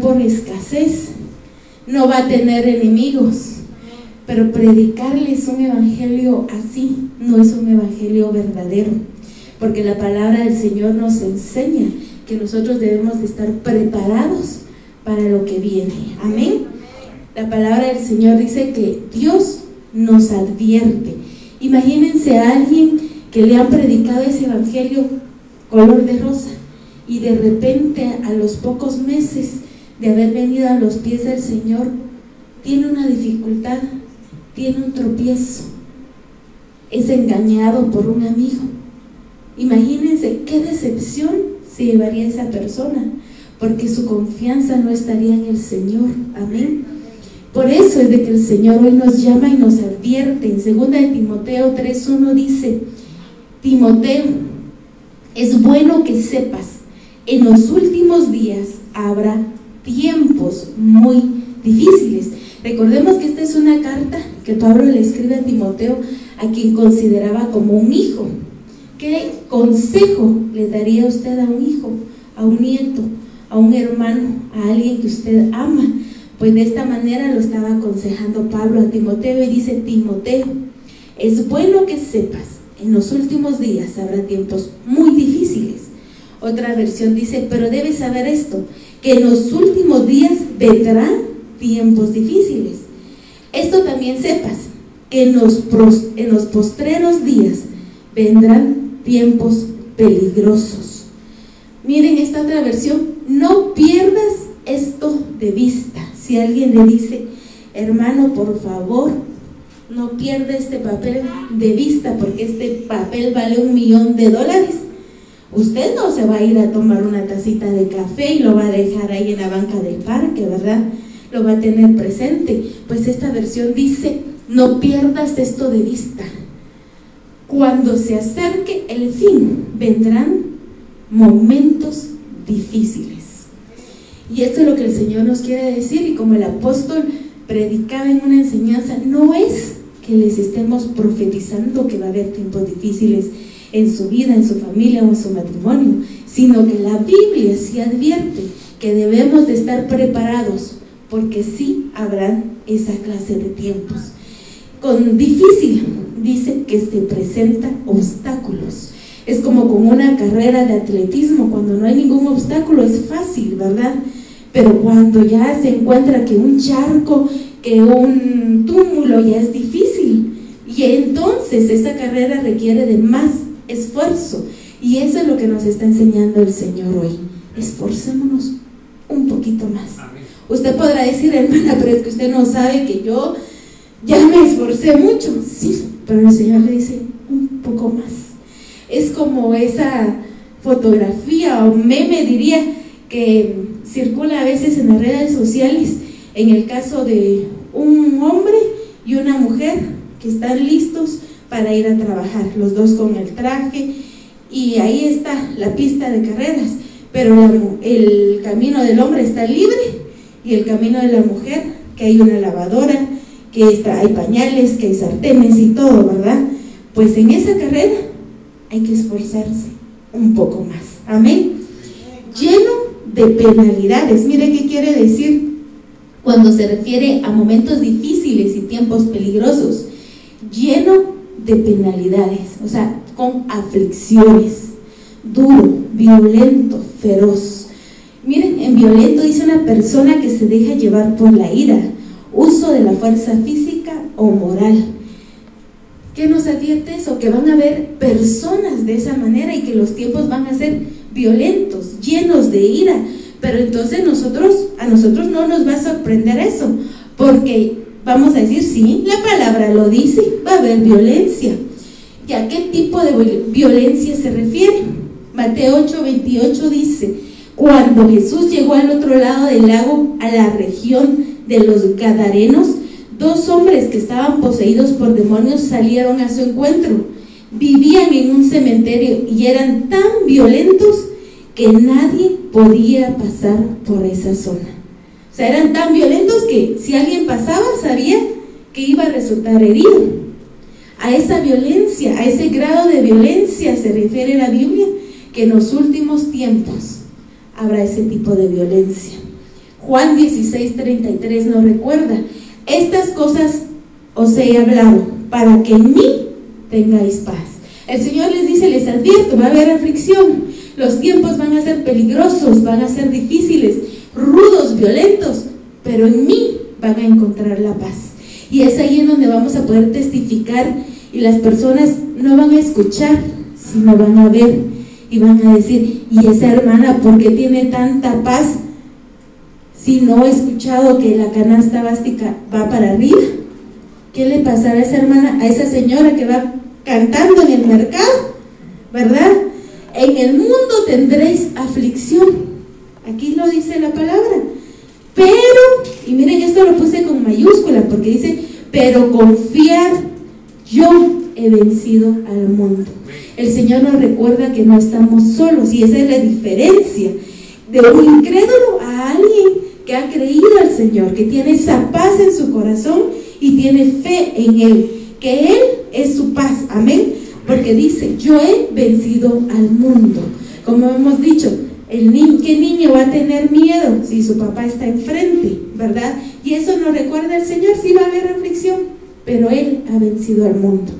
por escasez, no va a tener enemigos. Pero predicarles un evangelio así no es un evangelio verdadero, porque la palabra del Señor nos enseña que nosotros debemos de estar preparados para lo que viene. Amén. La palabra del Señor dice que Dios nos advierte. Imagínense a alguien que le han predicado ese evangelio color de rosa y de repente a los pocos meses de haber venido a los pies del Señor tiene una dificultad, tiene un tropiezo, es engañado por un amigo. Imagínense qué decepción se llevaría esa persona, porque su confianza no estaría en el Señor. Amén. Por eso es de que el Señor hoy nos llama y nos advierte. En 2 de Timoteo 3.1 dice, Timoteo, es bueno que sepas, en los últimos días habrá tiempos muy difíciles. Recordemos que esta es una carta que Pablo le escribe a Timoteo, a quien consideraba como un hijo. ¿Qué consejo le daría usted a un hijo, a un nieto, a un hermano, a alguien que usted ama? Pues de esta manera lo estaba aconsejando Pablo a Timoteo y dice, Timoteo, es bueno que sepas, en los últimos días habrá tiempos muy difíciles. Otra versión dice, pero debes saber esto, que en los últimos días vendrán tiempos difíciles. Esto también sepas, que en los, en los postreros días vendrán tiempos peligrosos. Miren esta otra versión, no pierdas esto de vista. Si alguien le dice, hermano, por favor, no pierda este papel de vista porque este papel vale un millón de dólares. Usted no se va a ir a tomar una tacita de café y lo va a dejar ahí en la banca del parque, ¿verdad? Lo va a tener presente. Pues esta versión dice, no pierdas esto de vista. Cuando se acerque el fin, vendrán momentos difíciles. Y esto es lo que el Señor nos quiere decir y como el apóstol predicaba en una enseñanza, no es que les estemos profetizando que va a haber tiempos difíciles en su vida, en su familia o en su matrimonio, sino que la Biblia sí advierte que debemos de estar preparados porque sí habrán esa clase de tiempos. Con difícil dice que se presenta obstáculos. Es como con una carrera de atletismo, cuando no hay ningún obstáculo es fácil, ¿verdad? Pero cuando ya se encuentra que un charco, que un túmulo ya es difícil, y entonces esa carrera requiere de más esfuerzo. Y eso es lo que nos está enseñando el Señor hoy. Esforcémonos un poquito más. Usted podrá decir, hermana, pero es que usted no sabe que yo ya me esforcé mucho. Sí, pero el Señor le dice un poco más. Es como esa fotografía o meme, diría, que circula a veces en las redes sociales, en el caso de un hombre y una mujer que están listos para ir a trabajar, los dos con el traje, y ahí está la pista de carreras, pero el camino del hombre está libre y el camino de la mujer, que hay una lavadora, que está, hay pañales, que hay sartenes y todo, ¿verdad? Pues en esa carrera hay que esforzarse un poco más. Amén. Lleno de penalidades. Mire qué quiere decir cuando se refiere a momentos difíciles y tiempos peligrosos. Lleno de penalidades, o sea, con aflicciones. Duro, violento, feroz. Miren, en violento dice una persona que se deja llevar por la ira, uso de la fuerza física o moral. ¿Qué nos advierte eso? Que van a haber personas de esa manera y que los tiempos van a ser violentos, llenos de ira. Pero entonces nosotros, a nosotros no nos va a sorprender eso, porque vamos a decir, sí, la palabra lo dice, va a haber violencia. ¿Y a qué tipo de violencia se refiere? Mateo 8, 28 dice, cuando Jesús llegó al otro lado del lago, a la región de los Gadarenos, dos hombres que estaban poseídos por demonios salieron a su encuentro vivían en un cementerio y eran tan violentos que nadie podía pasar por esa zona. O sea, eran tan violentos que si alguien pasaba sabía que iba a resultar herido. A esa violencia, a ese grado de violencia se refiere la Biblia, que en los últimos tiempos habrá ese tipo de violencia. Juan 16, 33 nos recuerda, estas cosas os he hablado para que en mí tengáis paz. El Señor les dice, les advierto, va a haber aflicción, los tiempos van a ser peligrosos, van a ser difíciles, rudos, violentos, pero en mí van a encontrar la paz. Y es ahí en donde vamos a poder testificar y las personas no van a escuchar, sino van a ver y van a decir, ¿y esa hermana por qué tiene tanta paz si no he escuchado que la canasta básica va para arriba? ¿Qué le pasará a esa hermana, a esa señora que va cantando en el mercado? ¿Verdad? En el mundo tendréis aflicción. Aquí lo dice la palabra. Pero, y miren, esto lo puse con mayúscula porque dice, pero confiar, yo he vencido al mundo. El Señor nos recuerda que no estamos solos y esa es la diferencia de un incrédulo a alguien que ha creído al Señor, que tiene esa paz en su corazón y tiene fe en Él, que Él es su paz. Amén. Porque dice, yo he vencido al mundo. Como hemos dicho, el ¿Qué niño va a tener miedo si su papá está enfrente, verdad? Y eso nos recuerda al Señor, sí va a haber aflicción, pero Él ha vencido al mundo.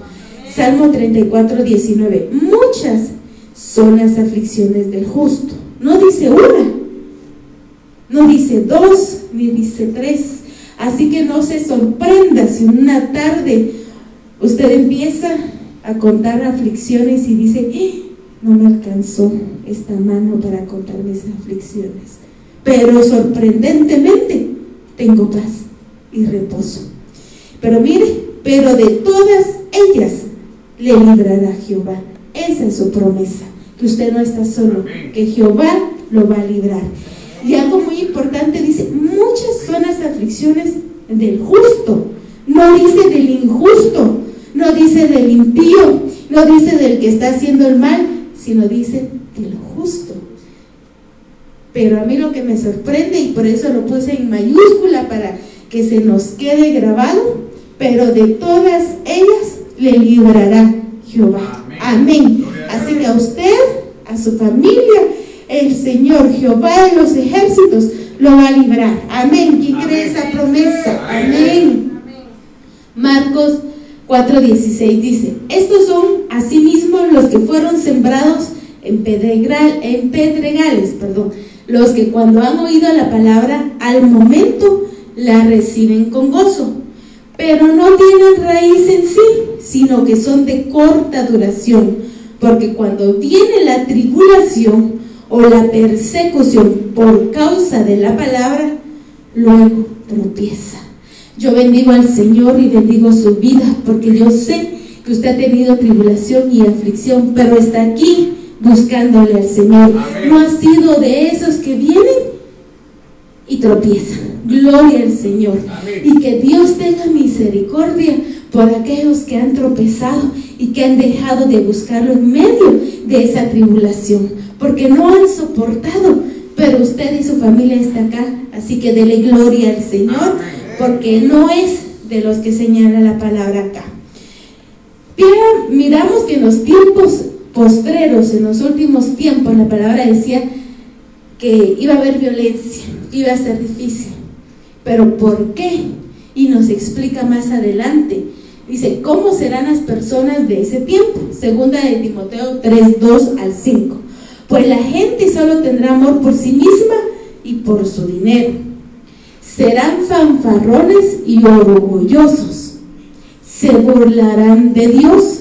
Salmo 34, 19. Muchas son las aflicciones del justo. No dice una, no dice dos, ni dice tres. Así que no se sorprenda si una tarde usted empieza a contar aflicciones y dice, ¡Eh! No me alcanzó esta mano para contar mis aflicciones. Pero sorprendentemente tengo paz y reposo. Pero mire, pero de todas ellas le librará Jehová. Esa es su promesa, que usted no está solo, que Jehová lo va a librar. Y algo muy importante dice, muchas son las aflicciones del justo, no dice del injusto, no dice del impío, no dice del que está haciendo el mal, sino dice de lo justo. Pero a mí lo que me sorprende, y por eso lo puse en mayúscula para que se nos quede grabado, pero de todas ellas le librará Jehová. Amén. Así que a usted, a su familia, el Señor Jehová de los ejércitos lo va a librar. Amén. ¿Quién cree esa promesa? Amén. Marcos 4.16 dice, estos son asimismo los que fueron sembrados en, pedregal, en pedregales, perdón, los que cuando han oído la palabra al momento la reciben con gozo, pero no tienen raíz en sí, sino que son de corta duración, porque cuando viene la tribulación o la persecución por causa de la palabra, luego tropieza. Yo bendigo al Señor y bendigo su vida porque yo sé que usted ha tenido tribulación y aflicción, pero está aquí buscándole al Señor. No ha sido de esos que vienen y tropiezan. Gloria al Señor. Y que Dios tenga misericordia por aquellos que han tropezado y que han dejado de buscarlo en medio de esa tribulación, porque no han soportado, pero usted y su familia está acá, así que dele gloria al Señor porque no es de los que señala la palabra acá. miramos que en los tiempos postreros, en los últimos tiempos, la palabra decía que iba a haber violencia, iba a ser difícil. Pero ¿por qué? Y nos explica más adelante. Dice, ¿cómo serán las personas de ese tiempo? Segunda de Timoteo 3, 2 al 5. Pues la gente solo tendrá amor por sí misma y por su dinero serán fanfarrones y orgullosos, se burlarán de Dios,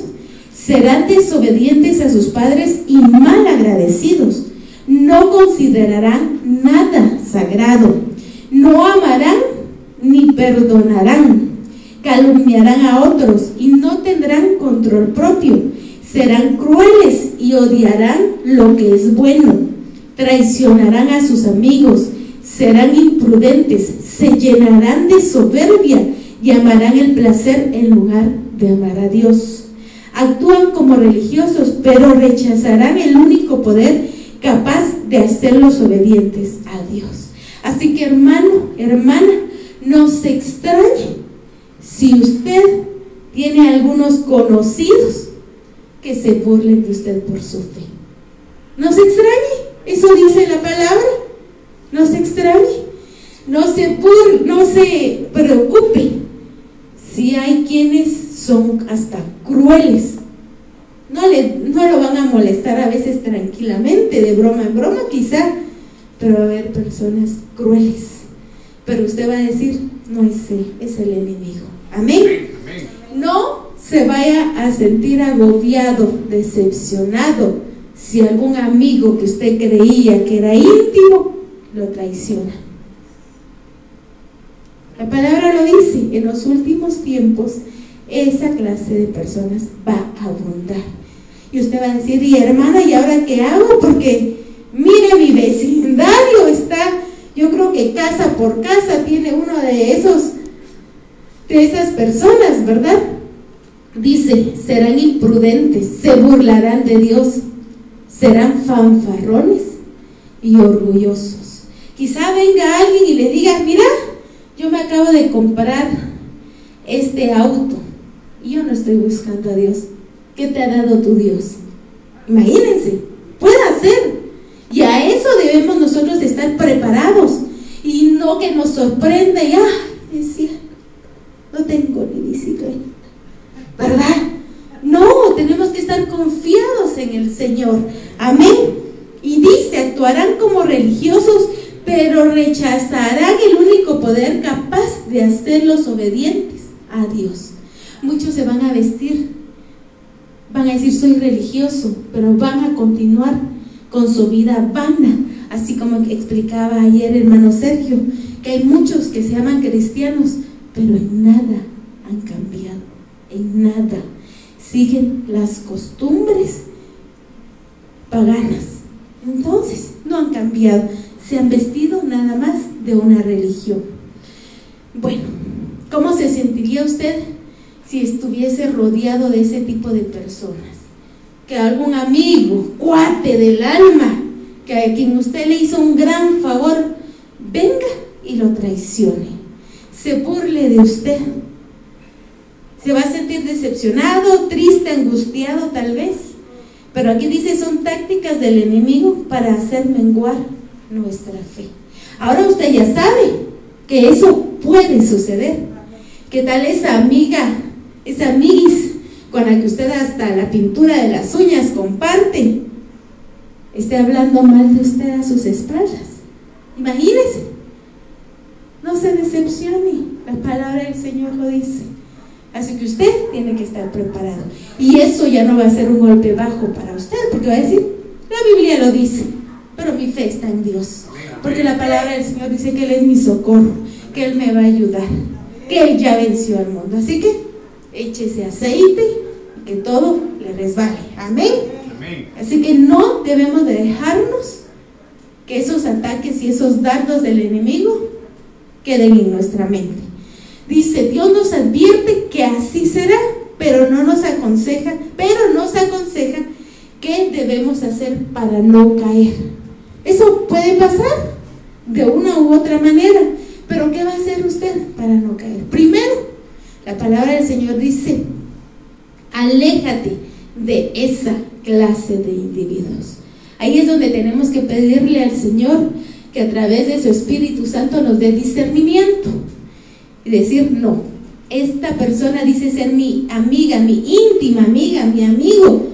serán desobedientes a sus padres y mal agradecidos, no considerarán nada sagrado, no amarán ni perdonarán, calumniarán a otros y no tendrán control propio, serán crueles y odiarán lo que es bueno, traicionarán a sus amigos, serán imprudentes, se llenarán de soberbia y amarán el placer en lugar de amar a Dios. Actúan como religiosos, pero rechazarán el único poder capaz de hacerlos obedientes a Dios. Así que hermano, hermana, no se extrañe si usted tiene algunos conocidos que se burlen de usted por su fe. No se extrañe, eso dice la palabra. No se no se, no se preocupe si hay quienes son hasta crueles. No, le, no lo van a molestar a veces tranquilamente, de broma en broma quizá, pero va a haber personas crueles. Pero usted va a decir, no es él, es el enemigo. Amén. No se vaya a sentir agobiado, decepcionado, si algún amigo que usted creía que era íntimo lo traiciona. La palabra lo dice, en los últimos tiempos esa clase de personas va a abundar. Y usted va a decir, y hermana, ¿y ahora qué hago? Porque mire, mi vecindario está, yo creo que casa por casa tiene uno de esos, de esas personas, ¿verdad? Dice, serán imprudentes, se burlarán de Dios, serán fanfarrones y orgullosos. Quizá venga alguien y le diga, mira, yo me acabo de comprar este auto y yo no estoy buscando a Dios. ¿Qué te ha dado tu Dios? Imagínense, puede ser. Y a eso debemos nosotros estar preparados y no que nos sorprenda y, ah, decía, no tengo ni bicicleta. ¿Verdad? No, tenemos que estar confiados en el Señor. Amén. Y dice, actuarán como religiosos, pero rechazarán el único poder capaz de hacerlos obedientes a Dios. Muchos se van a vestir, van a decir soy religioso, pero van a continuar con su vida vana, así como explicaba ayer hermano Sergio, que hay muchos que se llaman cristianos, pero en nada han cambiado, en nada. Siguen las costumbres paganas. Entonces, no han cambiado se han vestido nada más de una religión. Bueno, ¿cómo se sentiría usted si estuviese rodeado de ese tipo de personas? Que algún amigo, cuate del alma, que a quien usted le hizo un gran favor, venga y lo traicione, se burle de usted. Se va a sentir decepcionado, triste, angustiado tal vez. Pero aquí dice, son tácticas del enemigo para hacer menguar nuestra fe. Ahora usted ya sabe que eso puede suceder. Que tal esa amiga, esa amiguis con la que usted hasta la pintura de las uñas comparte, esté hablando mal de usted a sus espaldas? Imagínese. No se decepcione. La palabra del Señor lo dice. Así que usted tiene que estar preparado. Y eso ya no va a ser un golpe bajo para usted, porque va a decir, la Biblia lo dice pero mi fe está en Dios. Porque la palabra del Señor dice que Él es mi socorro, que Él me va a ayudar, que Él ya venció al mundo. Así que échese aceite y que todo le resbale. Amén. Así que no debemos de dejarnos que esos ataques y esos dardos del enemigo queden en nuestra mente. Dice, Dios nos advierte que así será, pero no nos aconseja, pero nos aconseja qué debemos hacer para no caer. Eso puede pasar de una u otra manera, pero ¿qué va a hacer usted para no caer? Primero, la palabra del Señor dice, aléjate de esa clase de individuos. Ahí es donde tenemos que pedirle al Señor que a través de su Espíritu Santo nos dé discernimiento y decir, no, esta persona dice ser mi amiga, mi íntima amiga, mi amigo,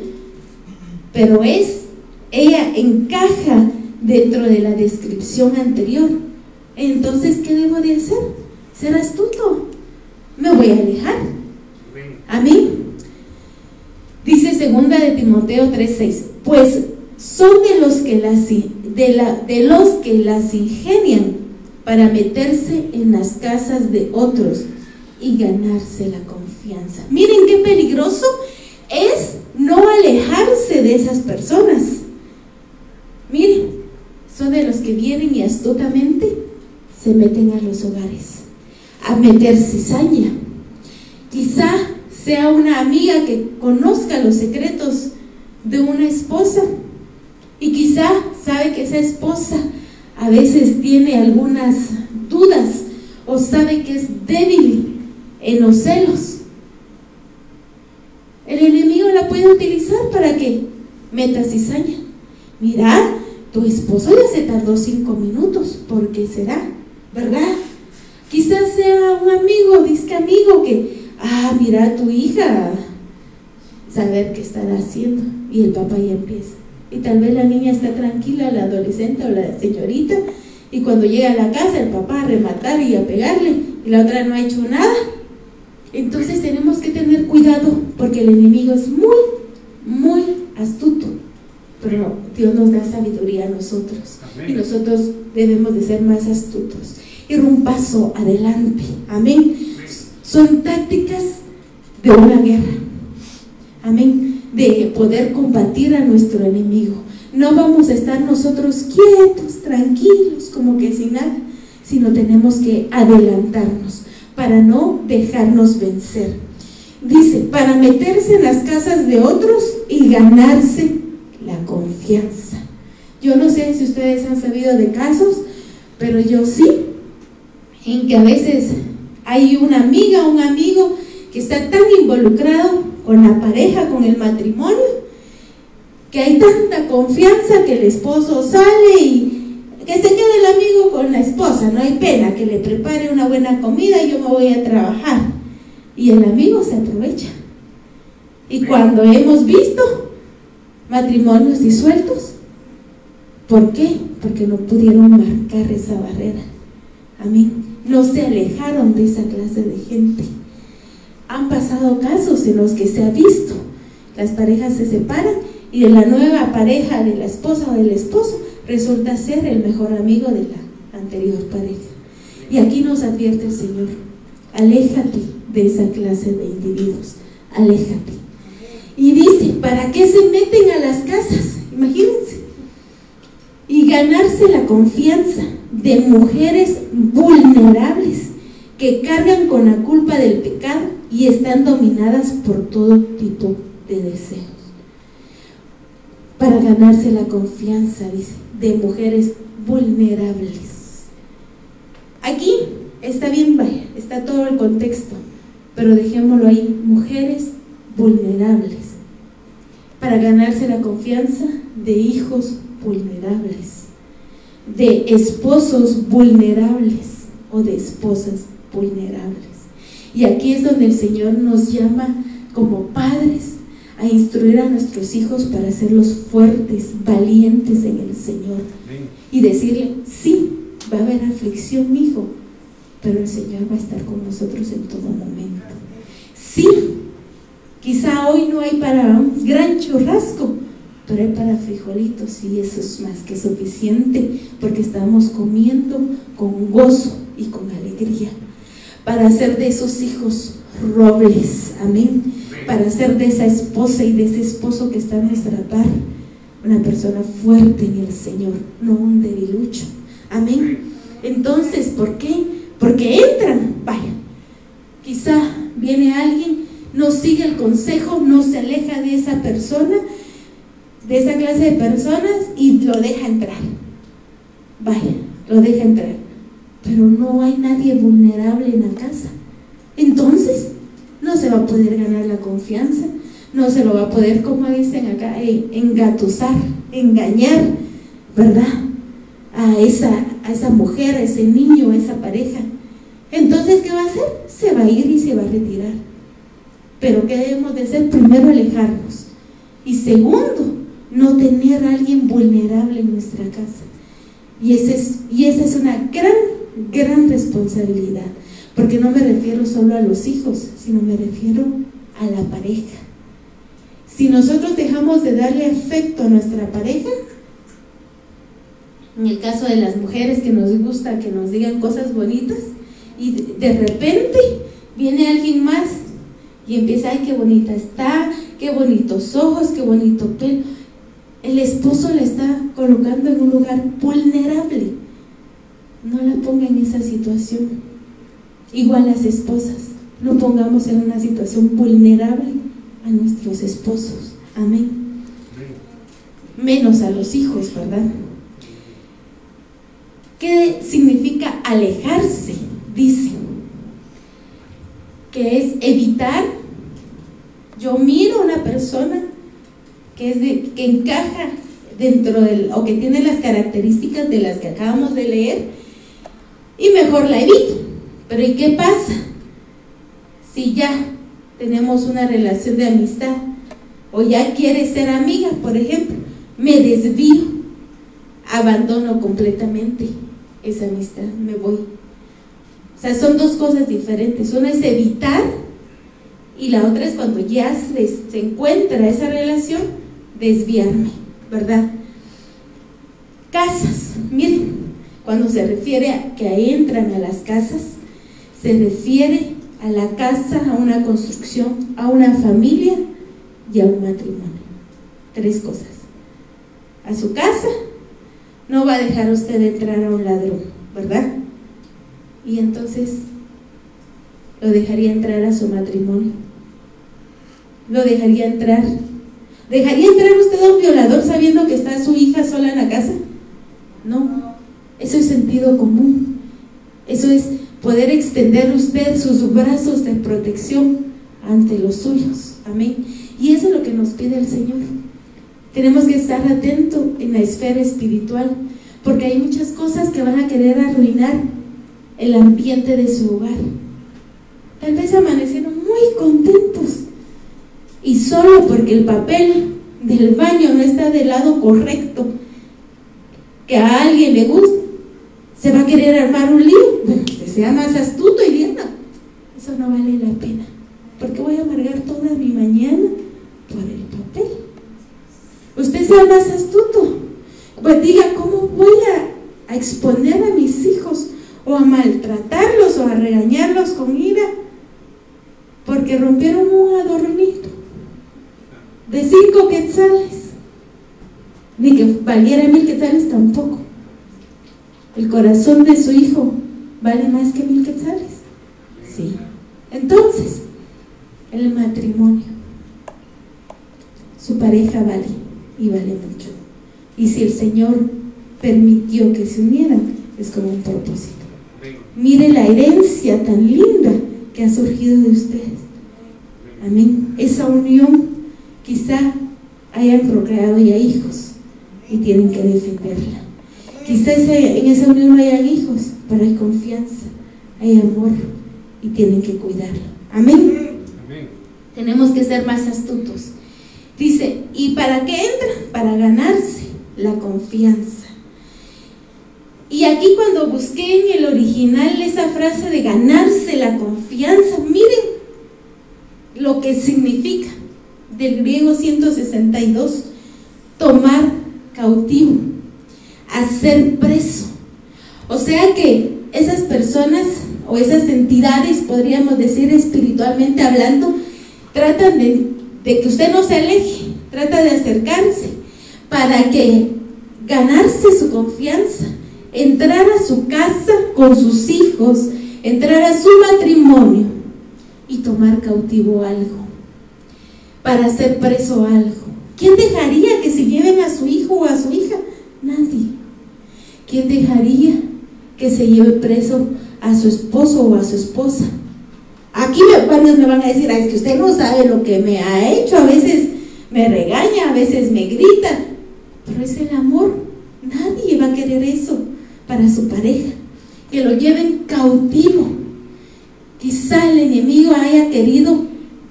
pero es, ella encaja dentro de la descripción anterior. Entonces, ¿qué debo de hacer? Ser astuto. Me voy a alejar. Amén. Dice segunda de Timoteo 3:6, pues son de los que las de, la, de los que las ingenian para meterse en las casas de otros y ganarse la confianza. Miren qué peligroso es no alejarse de esas personas. Miren, de los que vienen y astutamente se meten a los hogares a meter cizaña. Quizá sea una amiga que conozca los secretos de una esposa y quizá sabe que esa esposa a veces tiene algunas dudas o sabe que es débil en los celos. El enemigo la puede utilizar para que meta cizaña. Mira, tu esposo ya se tardó cinco minutos, ¿por qué será? ¿verdad? Quizás sea un amigo, disque amigo que, ah, mira tu hija, saber qué estará haciendo. Y el papá ya empieza. Y tal vez la niña está tranquila, la adolescente o la señorita, y cuando llega a la casa el papá a rematar y a pegarle, y la otra no ha hecho nada. Entonces tenemos que tener cuidado porque el enemigo es muy, muy astuto. Pero Dios nos da sabiduría a nosotros. Y nosotros debemos de ser más astutos. Ir un paso adelante. Amén. Son tácticas de una guerra. Amén. De poder combatir a nuestro enemigo. No vamos a estar nosotros quietos, tranquilos, como que sin nada, sino tenemos que adelantarnos para no dejarnos vencer. Dice, para meterse en las casas de otros y ganarse la confianza. Yo no sé si ustedes han sabido de casos, pero yo sí, en que a veces hay una amiga, un amigo que está tan involucrado con la pareja, con el matrimonio, que hay tanta confianza que el esposo sale y que se quede el amigo con la esposa, no hay pena, que le prepare una buena comida y yo me voy a trabajar. Y el amigo se aprovecha. Y cuando hemos visto matrimonios disueltos, ¿por qué? Porque no pudieron marcar esa barrera. Amén. No se alejaron de esa clase de gente. Han pasado casos en los que se ha visto, las parejas se separan y de la nueva pareja de la esposa o del esposo resulta ser el mejor amigo de la anterior pareja. Y aquí nos advierte el Señor, aléjate de esa clase de individuos, aléjate. Y dice, ¿para qué se meten a las casas? Imagínense. Y ganarse la confianza de mujeres vulnerables que cargan con la culpa del pecado y están dominadas por todo tipo de deseos. Para ganarse la confianza, dice, de mujeres vulnerables. Aquí está bien, está todo el contexto, pero dejémoslo ahí, mujeres vulnerables, para ganarse la confianza de hijos vulnerables, de esposos vulnerables o de esposas vulnerables. Y aquí es donde el Señor nos llama como padres a instruir a nuestros hijos para hacerlos fuertes, valientes en el Señor. Y decirle, sí, va a haber aflicción, hijo, pero el Señor va a estar con nosotros en todo momento. Sí, quizá hoy no hay para un gran churrasco, pero hay para frijolitos y eso es más que suficiente porque estamos comiendo con gozo y con alegría para hacer de esos hijos robles, amén, para ser de esa esposa y de ese esposo que está a nuestra par, una persona fuerte en el Señor, no un debilucho. Amén. Entonces, ¿por qué? Porque entran, vaya, quizá viene alguien, no sigue el consejo, no se aleja de esa persona, de esa clase de personas y lo deja entrar. Vaya, lo deja entrar. Pero no hay nadie vulnerable en la casa. Entonces, no se va a poder ganar la confianza, no se lo va a poder, como dicen acá, engatusar, engañar, ¿verdad? A esa, a esa mujer, a ese niño, a esa pareja. Entonces, ¿qué va a hacer? Se va a ir y se va a retirar. Pero ¿qué debemos de hacer? Primero, alejarnos. Y segundo, no tener a alguien vulnerable en nuestra casa. Y, ese es, y esa es una gran, gran responsabilidad. Porque no me refiero solo a los hijos, sino me refiero a la pareja. Si nosotros dejamos de darle afecto a nuestra pareja, en el caso de las mujeres que nos gusta que nos digan cosas bonitas, y de repente viene alguien más y empieza, ay, qué bonita está, qué bonitos ojos, qué bonito pelo. El esposo le está colocando en un lugar vulnerable. No la ponga en esa situación. Igual las esposas, no pongamos en una situación vulnerable a nuestros esposos. Amén. Menos a los hijos, ¿verdad? ¿Qué significa alejarse? Dice que es evitar. Yo miro a una persona que, es de, que encaja dentro del, o que tiene las características de las que acabamos de leer, y mejor la evito. Pero ¿y qué pasa? Si ya tenemos una relación de amistad o ya quiere ser amiga, por ejemplo, me desvío, abandono completamente esa amistad, me voy. O sea, son dos cosas diferentes. Una es evitar y la otra es cuando ya se, encuentra esa relación, desviarme, ¿verdad? Casas, miren, cuando se refiere a que entran a las casas, se refiere a la casa, a una construcción, a una familia y a un matrimonio. Tres cosas. A su casa no va a dejar usted entrar a un ladrón, ¿verdad? Y entonces lo dejaría entrar a su matrimonio. Lo dejaría entrar. ¿Dejaría entrar usted a un violador sabiendo que está su hija sola en la casa? No. Eso es sentido común. Eso es poder extender usted sus brazos de protección ante los suyos. Amén. Y eso es lo que nos pide el Señor. Tenemos que estar atentos en la esfera espiritual, porque hay muchas cosas que van a querer arruinar el ambiente de su hogar. Tal vez amanecieron muy contentos y solo porque el papel del baño no está del lado correcto, que a alguien le gusta, se va a querer armar un lío. Bueno, que sea más astuto y diga, eso no vale la pena, porque voy a amargar toda mi mañana por el papel. Usted sea más astuto, pues diga, ¿cómo voy a, a exponer a mis hijos o a maltratarlos o a regañarlos con ira porque rompieron un adornito de cinco quetzales? Ni que valiera mil quetzales tampoco. El corazón de su hijo vale más que mil quetzales. Sí. Entonces, el matrimonio, su pareja vale y vale mucho. Y si el Señor permitió que se unieran, es como un propósito. Mire la herencia tan linda que ha surgido de ustedes. Amén. Esa unión quizá hayan procreado ya hijos y tienen que defenderla. Quizás en esa unión no hayan hijos, pero hay confianza, hay amor y tienen que cuidarlo. Amén. Tenemos que ser más astutos. Dice, ¿y para qué entra? Para ganarse la confianza. Y aquí cuando busqué en el original esa frase de ganarse la confianza, miren lo que significa del griego 162, tomar cautivo hacer preso. O sea que esas personas o esas entidades, podríamos decir espiritualmente hablando, tratan de, que usted no se aleje, trata de acercarse para que ganarse su confianza, entrar a su casa con sus hijos, entrar a su matrimonio y tomar cautivo algo, para hacer preso algo. ¿Quién dejaría que se lleven a su hijo o a su hija? Nadie. ¿quién dejaría que se lleve preso a su esposo o a su esposa? Aquí varios me van a decir, es que usted no sabe lo que me ha hecho, a veces me regaña, a veces me grita, pero es el amor. Nadie va a querer eso para su pareja, que lo lleven cautivo. Quizá el enemigo haya querido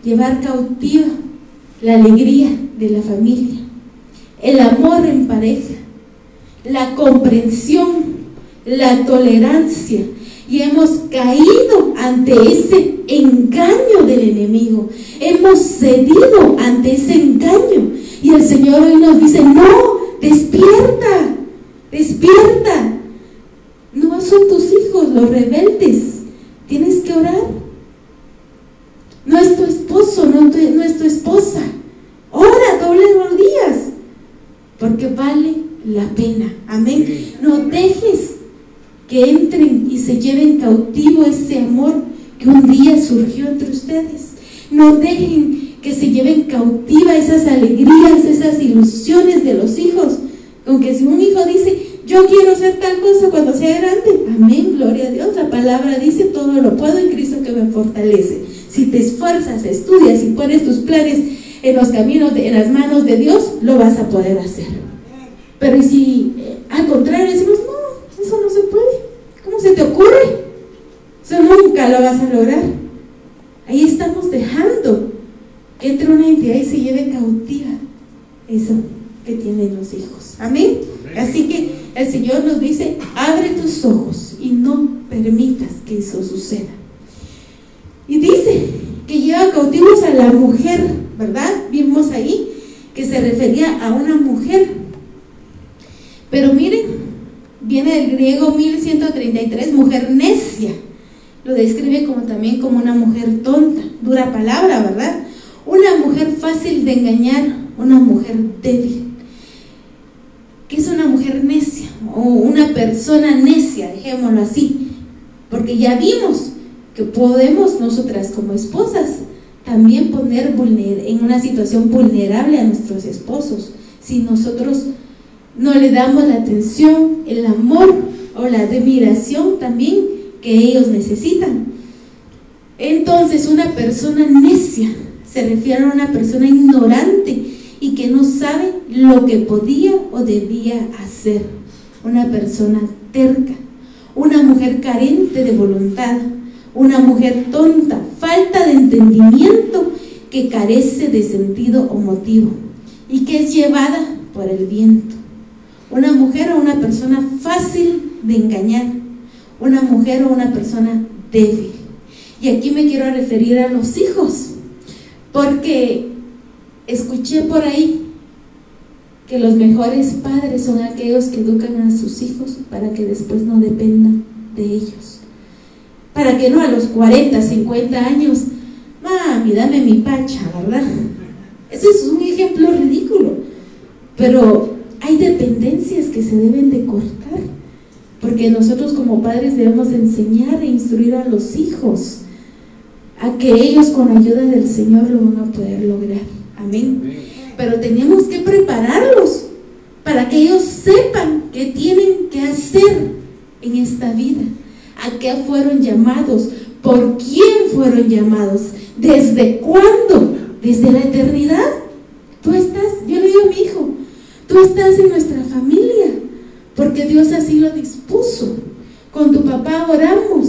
llevar cautiva la alegría de la familia, el amor en pareja, la comprensión, la tolerancia. Y hemos caído ante ese engaño del enemigo. Hemos cedido ante ese engaño. Y el Señor hoy nos dice, no, despierta, despierta. No son tus hijos los rebeldes. Tienes que orar. No es tu esposo, no, no es tu esposa. Ora doble rodillas. Porque vale la pena. Amén. No dejes que entren y se lleven cautivo ese amor que un día surgió entre ustedes. No dejen que se lleven cautiva esas alegrías, esas ilusiones de los hijos. Aunque si un hijo dice, yo quiero ser tal cosa cuando sea grande, amén, gloria a Dios. La palabra dice, todo lo puedo en Cristo que me fortalece. Si te esfuerzas, estudias y pones tus planes en los caminos, en las manos de Dios, lo vas a poder hacer. Pero si eh, al contrario decimos, no, eso no se puede, ¿cómo se te ocurre? Eso nunca lo vas a lograr. Ahí estamos dejando que entre una entidad y se lleve cautiva eso que tienen los hijos. Amén. Así que el Señor nos dice, abre tus ojos y no permitas que eso suceda. Y dice que lleva cautivos a la mujer, ¿verdad? Vimos ahí que se refería a una mujer. Pero miren, viene del griego 1133, mujer necia. Lo describe como también como una mujer tonta, dura palabra, ¿verdad? Una mujer fácil de engañar, una mujer débil. ¿Qué es una mujer necia? O una persona necia, dejémoslo así. Porque ya vimos que podemos nosotras como esposas también poner en una situación vulnerable a nuestros esposos si nosotros no le damos la atención, el amor o la admiración también que ellos necesitan. Entonces una persona necia se refiere a una persona ignorante y que no sabe lo que podía o debía hacer. Una persona terca, una mujer carente de voluntad, una mujer tonta, falta de entendimiento, que carece de sentido o motivo y que es llevada por el viento. Una mujer o una persona fácil de engañar, una mujer o una persona débil. Y aquí me quiero referir a los hijos, porque escuché por ahí que los mejores padres son aquellos que educan a sus hijos para que después no dependan de ellos. Para que no a los 40, 50 años, mami, dame mi pacha, ¿verdad? Ese es un ejemplo ridículo. Pero hay dependencias que se deben de cortar. Porque nosotros como padres debemos enseñar e instruir a los hijos a que ellos con ayuda del Señor lo van a poder lograr. Amén. Pero tenemos que prepararlos para que ellos sepan qué tienen que hacer en esta vida, a qué fueron llamados, por quién fueron llamados, desde cuándo, desde la eternidad. Tú estás, yo le digo a mi hijo, tú estás en nuestra familia, porque Dios así lo dispuso. Con tu papá oramos,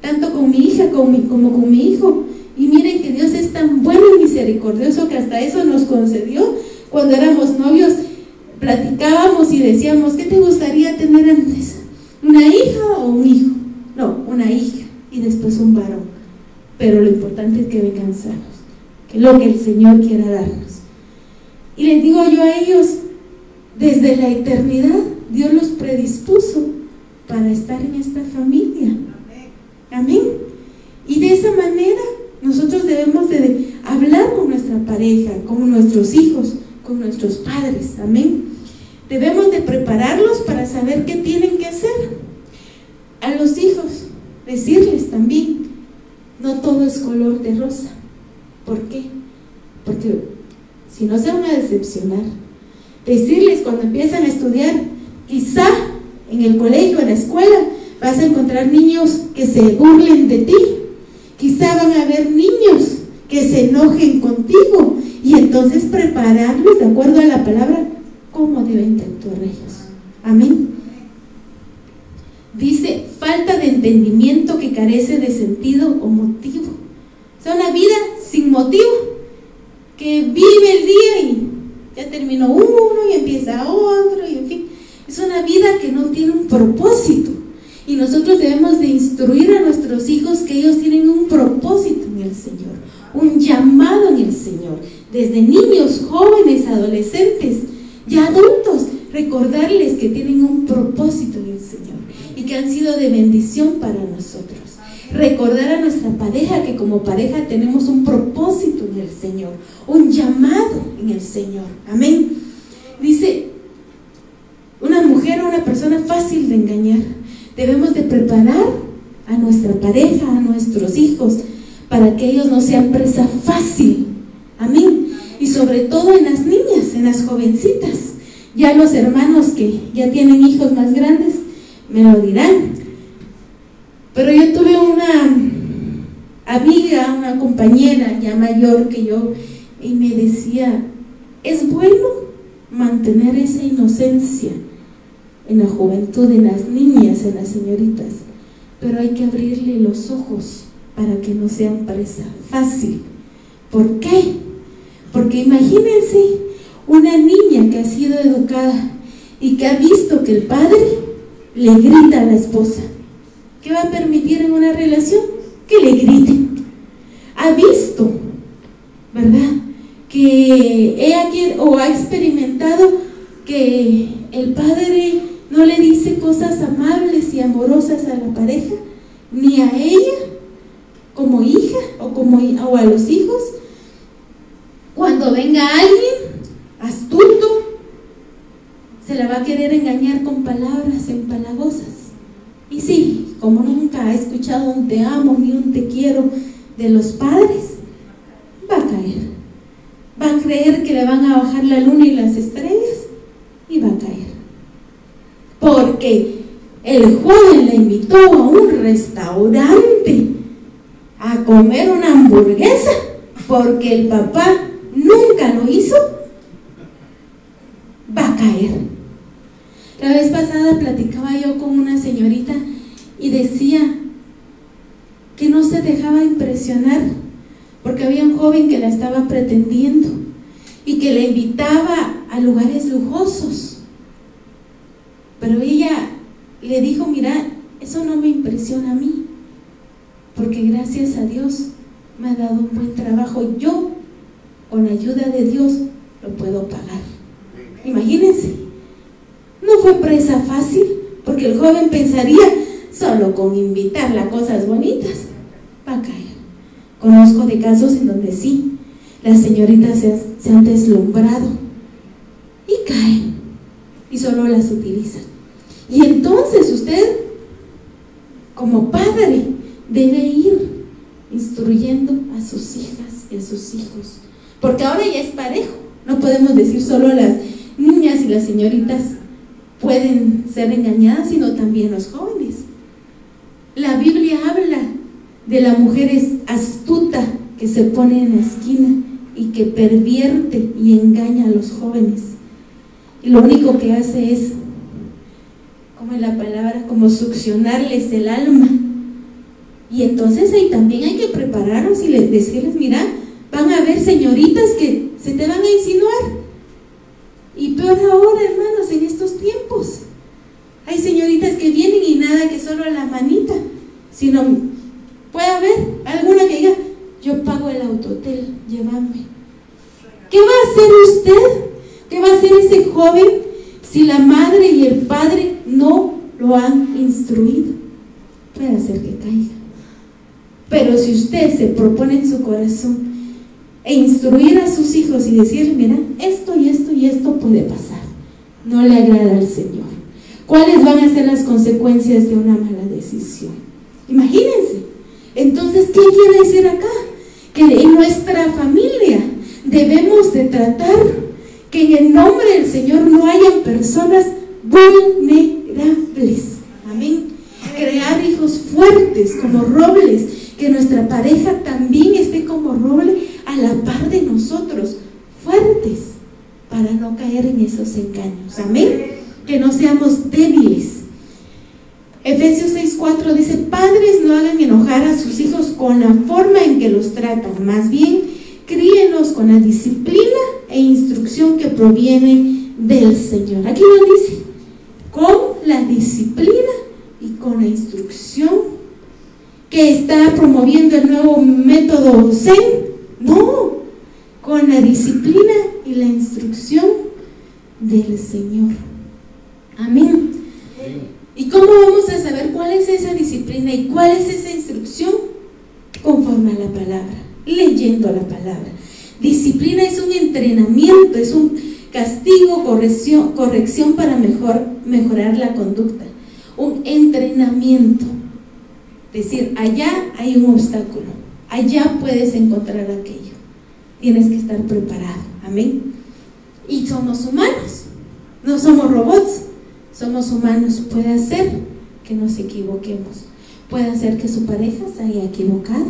tanto con mi hija como, con mi hijo. Y miren que Dios es tan bueno y misericordioso que hasta eso nos concedió. Cuando éramos novios, platicábamos y decíamos, ¿qué te gustaría tener antes? ¿Una hija o un hijo? No, una hija y después un varón. Pero lo importante es que vengan sanos, que lo que el Señor quiera darnos. Y les digo yo a ellos, desde la eternidad Dios los predispuso para estar en esta familia. Amén. Y de esa manera nosotros debemos de hablar con nuestra pareja, con nuestros hijos, con nuestros padres. Amén. Debemos de prepararlos para saber qué tienen que hacer. A los hijos, decirles también, no todo es color de rosa. ¿Por qué? Porque si no se van a decepcionar. Decirles cuando empiezan a estudiar, quizá en el colegio, en la escuela, vas a encontrar niños que se burlen de ti, Quizá van a haber niños que se enojen contigo y entonces prepararlos de acuerdo a la palabra cómo deben actuar ellos. Amén. Dice, falta de entendimiento que carece de sentido o motivo. O sea, una vida sin motivo, que vive el día y ya terminó uno y empieza otro y en fin. Es una vida que no tiene un propósito. Y nosotros debemos de instruir a nuestros hijos que ellos tienen un propósito en el Señor, un llamado en el Señor. Desde niños, jóvenes, adolescentes y adultos, recordarles que tienen un propósito en el Señor que han sido de bendición para nosotros. Recordar a nuestra pareja que como pareja tenemos un propósito en el Señor, un llamado en el Señor. Amén. Dice, una mujer o una persona fácil de engañar Debemos de preparar a nuestra pareja, a nuestros hijos, para que ellos no sean presa fácil. Amén. Y sobre todo en las niñas, en las jovencitas. Ya los hermanos que ya tienen hijos más grandes me lo dirán. Pero yo tuve una amiga, una compañera ya mayor que yo, y me decía, es bueno mantener esa inocencia en la juventud, en las niñas, en las señoritas. pero hay que abrirle los ojos para que no sean presa fácil. ¿Por qué? Porque imagínense una niña que ha sido educada y que ha visto que el padre le grita a la esposa. ¿Qué va a permitir en una relación? Que le griten. Ha visto, ¿verdad? Que ella o ha experimentado que el padre no le dice cosas amables y amorosas a la pareja, ni a ella como hija o, como, o a los hijos. Cuando venga alguien astuto, se la va a querer engañar con palabras empalagosas. Y sí, como nunca ha escuchado un te amo ni un te quiero de los padres, va a caer. Va a creer que le van a bajar la luna y las estrellas y va a caer. Porque el joven le invitó a un restaurante a comer una hamburguesa porque el papá nunca lo hizo, va a caer. La vez pasada platicaba yo con una señorita y decía que no se dejaba impresionar porque había un joven que la estaba pretendiendo y que le invitaba a lugares lujosos. Pero ella le dijo, mira, eso no me impresiona a mí, porque gracias a Dios me ha dado un buen trabajo. Yo, con la ayuda de Dios, lo puedo pagar. Imagínense, no fue presa fácil, porque el joven pensaría, solo con invitarla a cosas bonitas, va a caer. Conozco de casos en donde sí, las señoritas se, se han deslumbrado y caen y solo las utilizan. Y entonces usted, como padre, debe ir instruyendo a sus hijas y a sus hijos. Porque ahora ya es parejo. No podemos decir solo las niñas y las señoritas pueden ser engañadas, sino también los jóvenes. La Biblia habla de la mujer astuta que se pone en la esquina y que pervierte y engaña a los jóvenes. Y lo único que hace es, como en la palabra, como succionarles el alma. Y entonces ahí también hay que prepararnos y decirles, mira, van a haber señoritas que se te van a insinuar y peor ahora, hermanos, en estos tiempos. Hay señoritas que vienen y nada que solo la manita, sino puede haber alguna que diga, yo pago el autotel, llévame. ¿Qué va a hacer usted? ¿Qué va a hacer ese joven si la madre y el padre no lo han instruido? Puede hacer que caiga. Pero si usted se propone en su corazón, e instruir a sus hijos y decir, mira, esto y esto y esto puede pasar. No le agrada al Señor. ¿Cuáles van a ser las consecuencias de una mala decisión? Imagínense. Entonces, ¿qué quiere decir acá? Que en nuestra familia debemos de tratar que en el nombre del Señor no haya personas vulnerables. Amén. Crear hijos fuertes como robles, que nuestra pareja también esté como roble a la par de nosotros, fuertes, para no caer en esos engaños. Amén. Que no seamos débiles. Efesios 6:4 dice, padres no hagan enojar a sus hijos con la forma en que los tratan, más bien críenos con la disciplina e instrucción que proviene del Señor. Aquí nos dice, con la disciplina y con la instrucción que está promoviendo el nuevo método Zen no, con la disciplina y la instrucción del Señor. Amén. ¿Y cómo vamos a saber cuál es esa disciplina y cuál es esa instrucción? Conforme a la palabra, leyendo la palabra. Disciplina es un entrenamiento, es un castigo, corrección, corrección para mejor, mejorar la conducta. Un entrenamiento. Es decir, allá hay un obstáculo allá puedes encontrar aquello. Tienes que estar preparado. Amén. Y somos humanos, no somos robots, somos humanos. Puede hacer que nos equivoquemos. Puede hacer que su pareja se haya equivocado,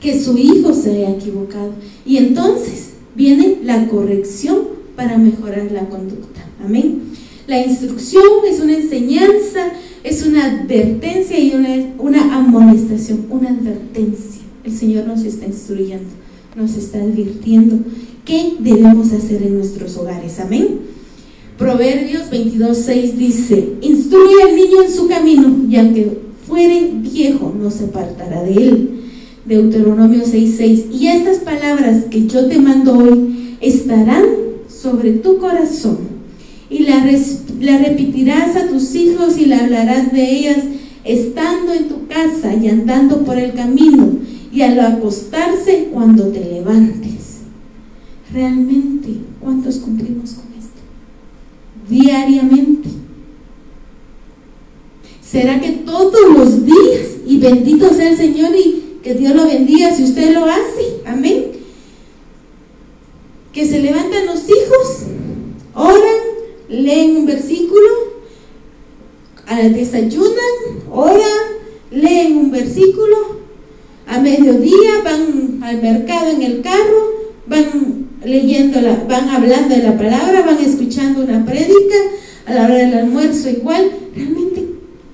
que su hijo se haya equivocado. Y entonces viene la corrección para mejorar la conducta. Amén. La instrucción es una enseñanza, es una advertencia y una, una amonestación, una advertencia. El Señor nos está instruyendo, nos está advirtiendo qué debemos hacer en nuestros hogares. Amén. Proverbios 22, 6 dice, instruye al niño en su camino y aunque fuere viejo no se apartará de él. Deuteronomio 6, 6. Y estas palabras que yo te mando hoy estarán sobre tu corazón y la, repetirás a tus hijos y la hablarás de ellas estando en tu casa y andando por el camino y al acostarse cuando te levantes. Realmente, ¿cuántos cumplimos con esto? Diariamente. ¿Será que todos los días, y bendito sea el Señor y que Dios lo bendiga si usted lo hace? Amén. Que se levantan los hijos, oran, leen un versículo, desayunan, oran, leen un versículo, a mediodía van al mercado en el carro, van leyendo, van hablando de la palabra, van escuchando una prédica, a la hora del almuerzo igual. Realmente,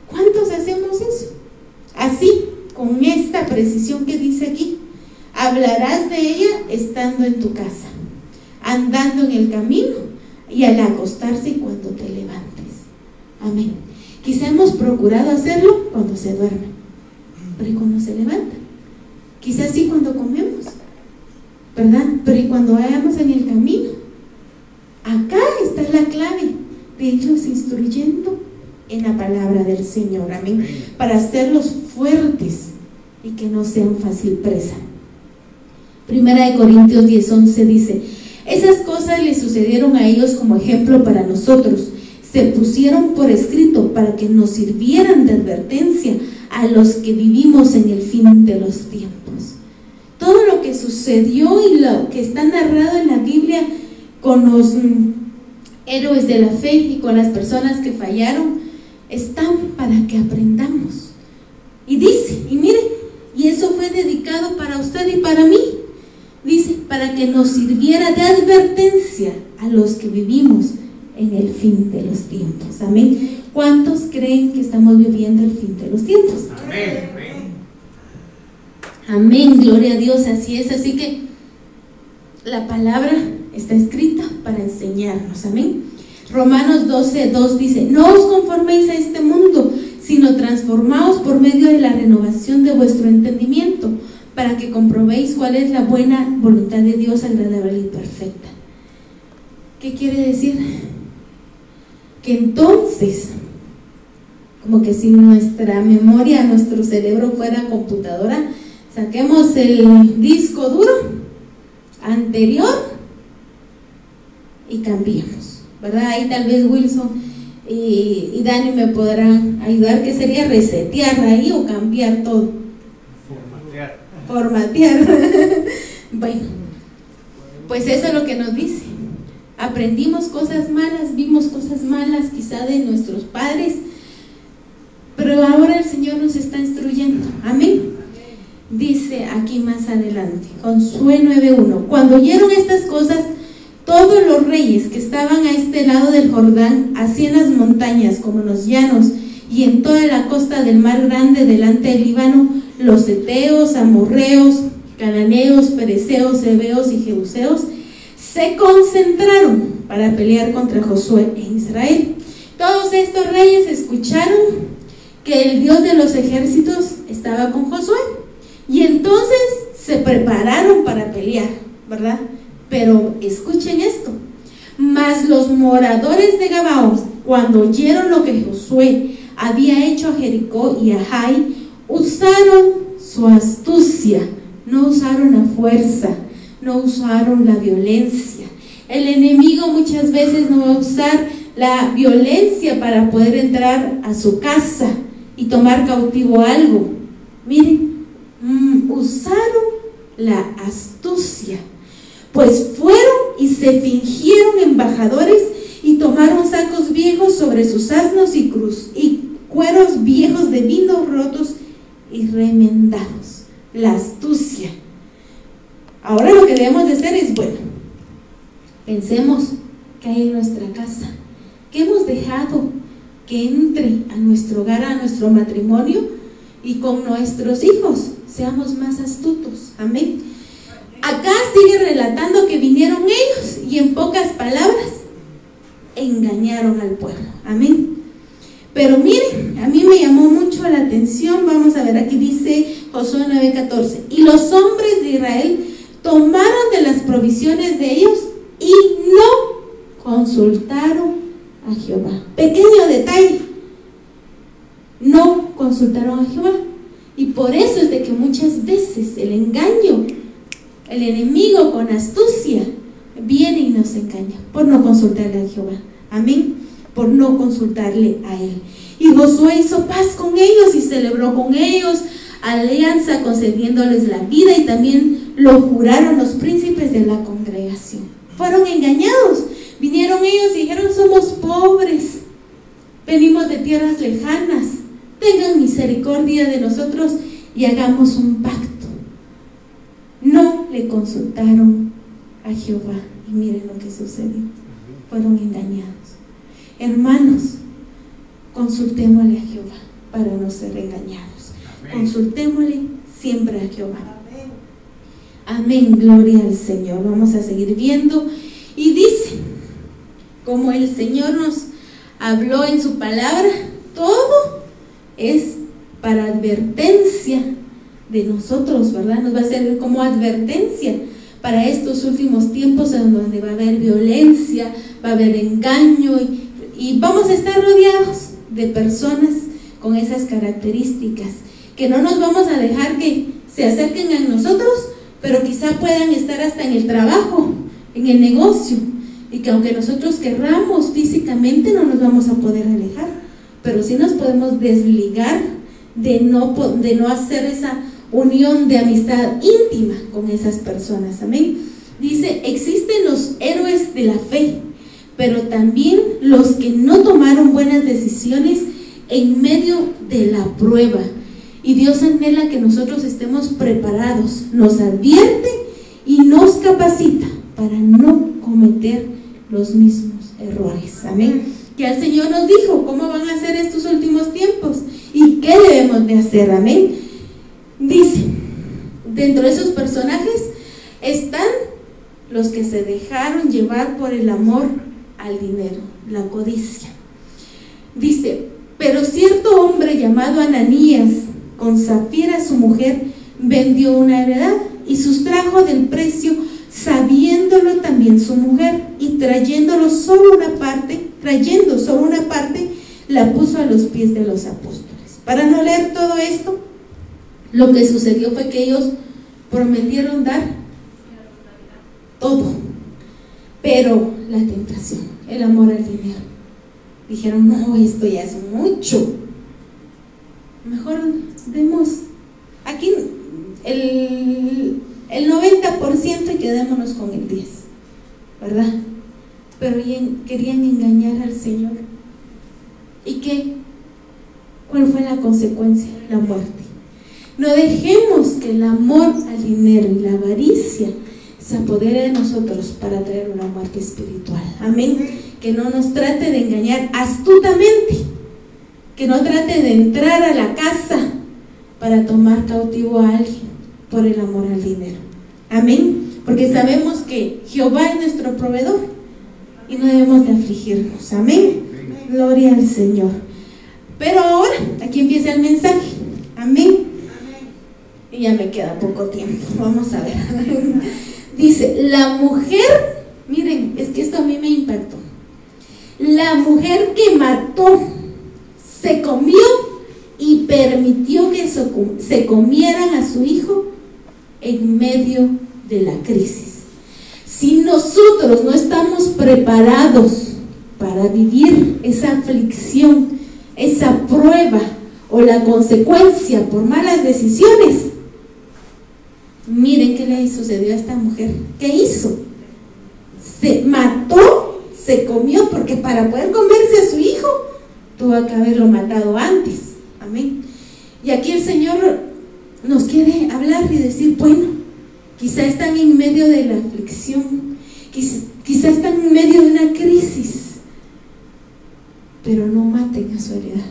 ¿cuántos hacemos eso? Así, con esta precisión que dice aquí, hablarás de ella estando en tu casa, andando en el camino y al acostarse cuando te levantes. Amén. Quizá hemos procurado hacerlo cuando se duerme, pero ¿y cuando se levanta? Quizás sí cuando comemos, ¿verdad? Pero ¿y cuando vayamos en el camino? Acá está la clave de ellos instruyendo en la palabra del Señor, amén, para hacerlos fuertes y que no sean fácil presa. Primera de Corintios 10:11 dice, esas cosas le sucedieron a ellos como ejemplo para nosotros, se pusieron por escrito para que nos sirvieran de advertencia a los que vivimos en el fin de los tiempos todo lo que sucedió y lo que está narrado en la Biblia con los mm, héroes de la fe y con las personas que fallaron, están para que aprendamos. Y dice, y mire, y eso fue dedicado para usted y para mí. Dice, para que nos sirviera de advertencia a los que vivimos en el fin de los tiempos. Amén. ¿Cuántos creen que estamos viviendo el fin de los tiempos? Amén. Amén, gloria a Dios, así es. Así que la palabra está escrita para enseñarnos, amén. Romanos 12, 2 dice, no os conforméis a este mundo, sino transformaos por medio de la renovación de vuestro entendimiento, para que comprobéis cuál es la buena voluntad de Dios, agradable y perfecta. ¿Qué quiere decir? Que entonces, como que si nuestra memoria, nuestro cerebro fuera computadora, saquemos el disco duro anterior y cambiemos, ¿verdad? Ahí tal vez Wilson y, Dani me podrán ayudar, que sería resetear ahí o cambiar todo. Formatear. Formatear. bueno, pues eso es lo que nos dice. Aprendimos cosas malas, vimos cosas malas quizá de nuestros padres, pero ahora el Señor nos está instruyendo. Amén dice aquí más adelante, Josué 9.1, cuando oyeron estas cosas, todos los reyes que estaban a este lado del Jordán, así en las montañas como en los llanos y en toda la costa del mar grande delante del Líbano, los eteos, amorreos, cananeos, pereceos, hebeos y jebuseos, se concentraron para pelear contra Josué e Israel. Todos estos reyes escucharon que el Dios de los ejércitos estaba con Josué y entonces se prepararon para pelear, ¿verdad? Pero escuchen esto. Mas los moradores de Gabaón, cuando oyeron lo que Josué había hecho a Jericó y a Jai, usaron su astucia, no usaron la fuerza, no usaron la violencia. El enemigo muchas veces no va a usar la violencia para poder entrar a su casa y tomar cautivo algo. Miren, Mm, usaron la astucia, pues fueron y se fingieron embajadores y tomaron sacos viejos sobre sus asnos y cueros viejos de vino rotos y remendados. La astucia. Ahora lo que debemos de hacer es, bueno, pensemos que hay en nuestra casa, que hemos dejado que entre a nuestro hogar, a nuestro matrimonio, y con nuestros hijos seamos más astutos. Amén. Acá sigue relatando que vinieron ellos y en pocas palabras engañaron al pueblo. Amén. Pero miren, a mí me llamó mucho la atención, vamos a ver, aquí dice Josué 9:14, y los hombres de Israel tomaron de las provisiones de ellos y no consultaron a Jehová. Pequeño detalle, no consultaron a Jehová. Y por eso es de que muchas veces el engaño, el enemigo con astucia, viene y nos engaña por no consultarle a Jehová. Amén. Por no consultarle a él. Y Josué hizo paz con ellos y celebró con ellos alianza concediéndoles la vida y también lo juraron los príncipes de la congregación. Fueron engañados. Vinieron ellos y dijeron, somos pobres, venimos de tierras lejanas, tengan misericordia de nosotros y hagamos un pacto. No le consultaron a Jehová y miren lo que sucedió. Fueron engañados. Hermanos, consultémosle a Jehová para no ser engañados. Consultémosle siempre a Jehová. Amén, gloria al Señor. Vamos a seguir viendo. Y dice, como el Señor nos habló en su palabra, todo es para advertencia de nosotros, ¿verdad? Nos va a servir como advertencia para estos últimos tiempos en donde va a haber violencia, va a haber engaño y, y vamos a estar rodeados de personas con esas características, que no nos vamos a dejar que se acerquen a nosotros, pero quizá puedan estar hasta en el trabajo, en el negocio, y que aunque nosotros querramos físicamente no nos vamos a poder alejar pero sí nos podemos desligar de no, de no hacer esa unión de amistad íntima con esas personas. Amén. Dice, existen los héroes de la fe, pero también los que no tomaron buenas decisiones en medio de la prueba. Y Dios anhela que nosotros estemos preparados, nos advierte y nos capacita para no cometer los mismos errores. Amén que el Señor nos dijo cómo van a ser estos últimos tiempos y qué debemos de hacer. Amén. Dice, dentro de esos personajes están los que se dejaron llevar por el amor al dinero, la codicia. Dice, pero cierto hombre llamado Ananías, con Zafira su mujer, vendió una heredad y sustrajo del precio, sabiéndolo también su mujer, y trayéndolo solo una parte, trayendo solo una parte, la puso a los pies de los apóstoles. Para no leer todo esto, lo que sucedió fue que ellos prometieron dar todo, pero la tentación, el amor al dinero. Dijeron, no, esto ya es mucho. Mejor demos aquí el, el 90% y quedémonos con el 10, ¿verdad? pero querían engañar al Señor. ¿Y qué? ¿Cuál fue la consecuencia? La muerte. No dejemos que el amor al dinero y la avaricia se apodere de nosotros para traer una muerte espiritual. Amén. Que no nos trate de engañar astutamente. Que no trate de entrar a la casa para tomar cautivo a alguien por el amor al dinero. Amén. Porque sabemos que Jehová es nuestro proveedor y no debemos de afligirnos. Amén. Gloria al Señor. Pero ahora, aquí empieza el mensaje. Amén. Y ya me queda poco tiempo. Vamos a ver. Dice, la mujer, miren, es que esto a mí me impactó. La mujer que mató se comió y permitió que se comieran a su hijo en medio de la crisis. Si nosotros no estamos preparados para vivir esa aflicción, esa prueba o la consecuencia por malas decisiones, miren qué le sucedió a esta mujer. ¿Qué hizo? Se mató, se comió, porque para poder comerse a su hijo, tuvo que haberlo matado antes. Amén. Y aquí el Señor nos quiere hablar y decir, bueno, Quizá están en medio de la aflicción, quizá, están en medio de una crisis, pero no maten a su heredad,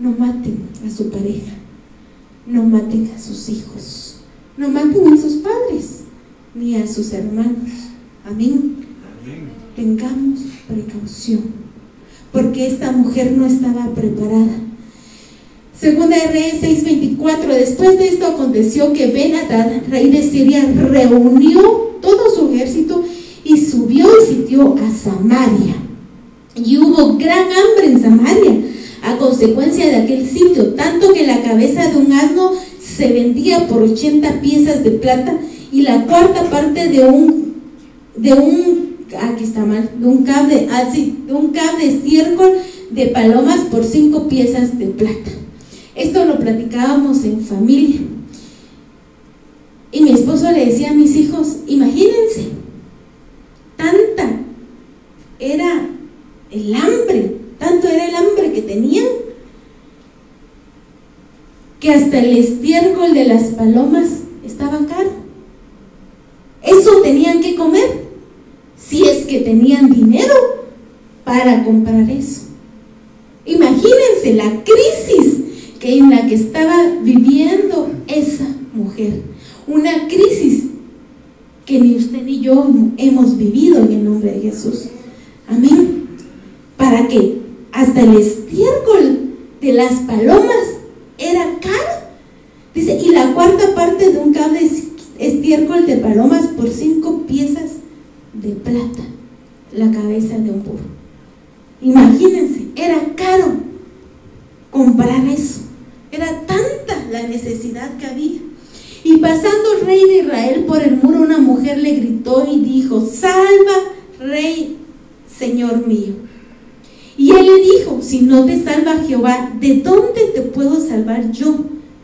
no maten a su pareja, no maten a sus hijos, no maten a sus padres, ni a sus hermanos. Amén. Tengamos precaución, porque esta mujer no estaba preparada. Segunda Reyes 6:24, después de esto aconteció que ben rey de Siria, reunió todo su ejército y subió y sitió a Samaria. Y hubo gran hambre en Samaria a consecuencia de aquel sitio, tanto que la cabeza de un asno se vendía por 80 piezas de plata y la cuarta parte de un, de un, aquí está mal, de un cable, así, ah, de un cable estiércol de palomas por cinco piezas de plata. Esto lo platicábamos en familia. Y mi esposo le decía a mis hijos, imagínense, tanta era el hambre, tanto era el hambre que tenían, que hasta el estiércol de las palomas estaba caro. Eso tenían que comer, si es que tenían dinero para comprar eso. Imagínense la crisis que en la que estaba viviendo esa mujer. Una crisis que ni usted ni yo hemos vivido en el nombre de Jesús. Amén. Para que hasta el estiércol de las palomas era caro. Dice, y la cuarta parte de un cable estiércol de palomas por cinco piezas de plata, la cabeza de un burro. Imagínense, era caro comprar eso. Era tanta la necesidad que había. Y pasando el rey de Israel por el muro, una mujer le gritó y dijo, salva, rey, señor mío. Y él le dijo, si no te salva Jehová, ¿de dónde te puedo salvar yo?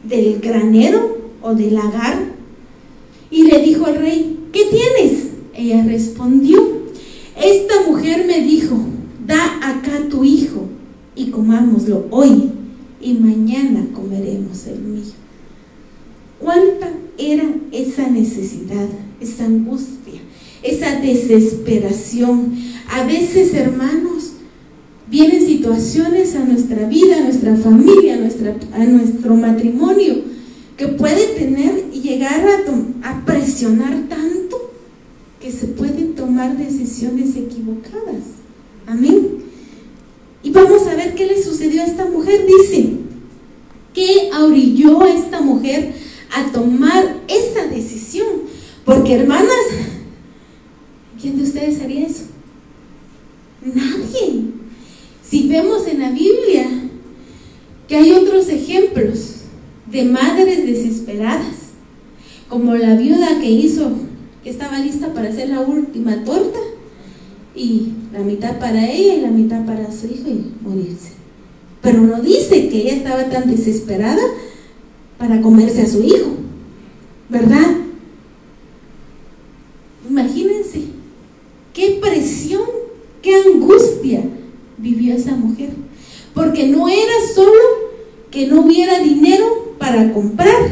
¿Del granero o del lagar? Y le dijo el rey, ¿qué tienes? Ella respondió, esta mujer me dijo, da acá tu hijo y comámoslo hoy y mañana comeremos el mío. ¿Cuánta era esa necesidad, esa angustia, esa desesperación? A veces, hermanos, vienen situaciones a nuestra vida, a nuestra familia, a, nuestro matrimonio, que puede tener y llegar a, a presionar tanto que se pueden tomar decisiones equivocadas. Amén. Y vamos a ver qué le sucedió a esta mujer. Dice, ¿qué orilló a esta mujer a tomar esa decisión? Porque hermanas, ¿quién de ustedes haría eso? Nadie. Si vemos en la Biblia que hay otros ejemplos de madres desesperadas, como la viuda que hizo, estaba lista para hacer la última torta, y la mitad para ella y la mitad para su hijo y morirse. Pero no dice que ella estaba tan desesperada para comerse a su hijo, ¿verdad? Imagínense qué presión, qué angustia vivió esa mujer. Porque no era solo que no hubiera dinero para comprar,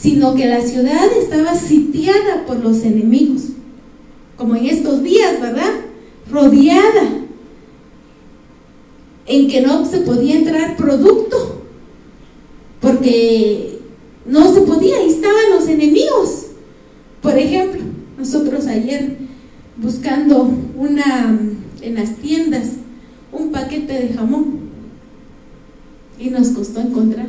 sino que la ciudad estaba sitiada por los enemigos como en estos días, ¿verdad? Rodeada, en que no se podía entrar producto, porque no se podía, ahí estaban los enemigos. Por ejemplo, nosotros ayer buscando una en las tiendas un paquete de jamón y nos costó encontrar.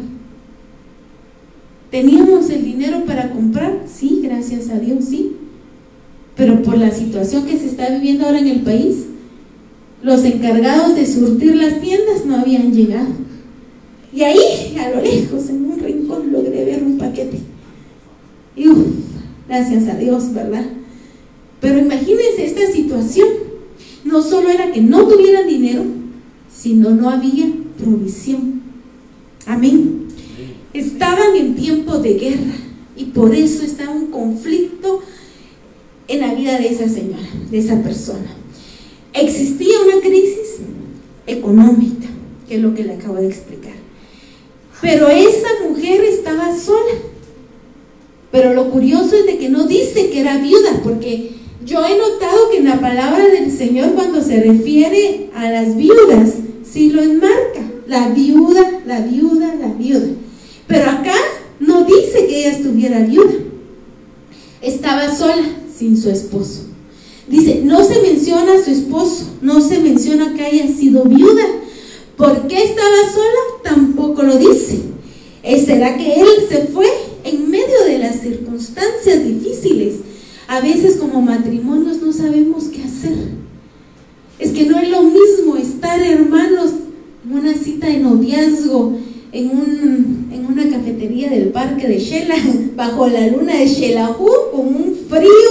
¿Teníamos el dinero para comprar? Sí, gracias a Dios, sí pero por la situación que se está viviendo ahora en el país, los encargados de surtir las tiendas no habían llegado. Y ahí, a lo lejos, en un rincón, logré ver un paquete. Y uff, gracias a Dios, ¿verdad? Pero imagínense esta situación. No solo era que no tuvieran dinero, sino no había provisión. Amén. Estaban en tiempo de guerra y por eso estaba un conflicto en la vida de esa señora, de esa persona. Existía una crisis económica, que es lo que le acabo de explicar. Pero esa mujer estaba sola. Pero lo curioso es de que no dice que era viuda, porque yo he notado que en la palabra del Señor cuando se refiere a las viudas, sí lo enmarca. La viuda, la viuda, la viuda. Pero acá no dice que ella estuviera viuda. Estaba sola, sin su esposo. Dice, no se menciona a su esposo, no se menciona que haya sido viuda. ¿Por qué estaba sola? Tampoco lo dice. ¿Será que él se fue en medio de las circunstancias difíciles? A veces como matrimonios no sabemos qué hacer. Es que no es lo mismo estar hermanos en una cita de noviazgo, en, un, en una cafetería del parque de Shela, bajo la luna de Shelahu, con un frío,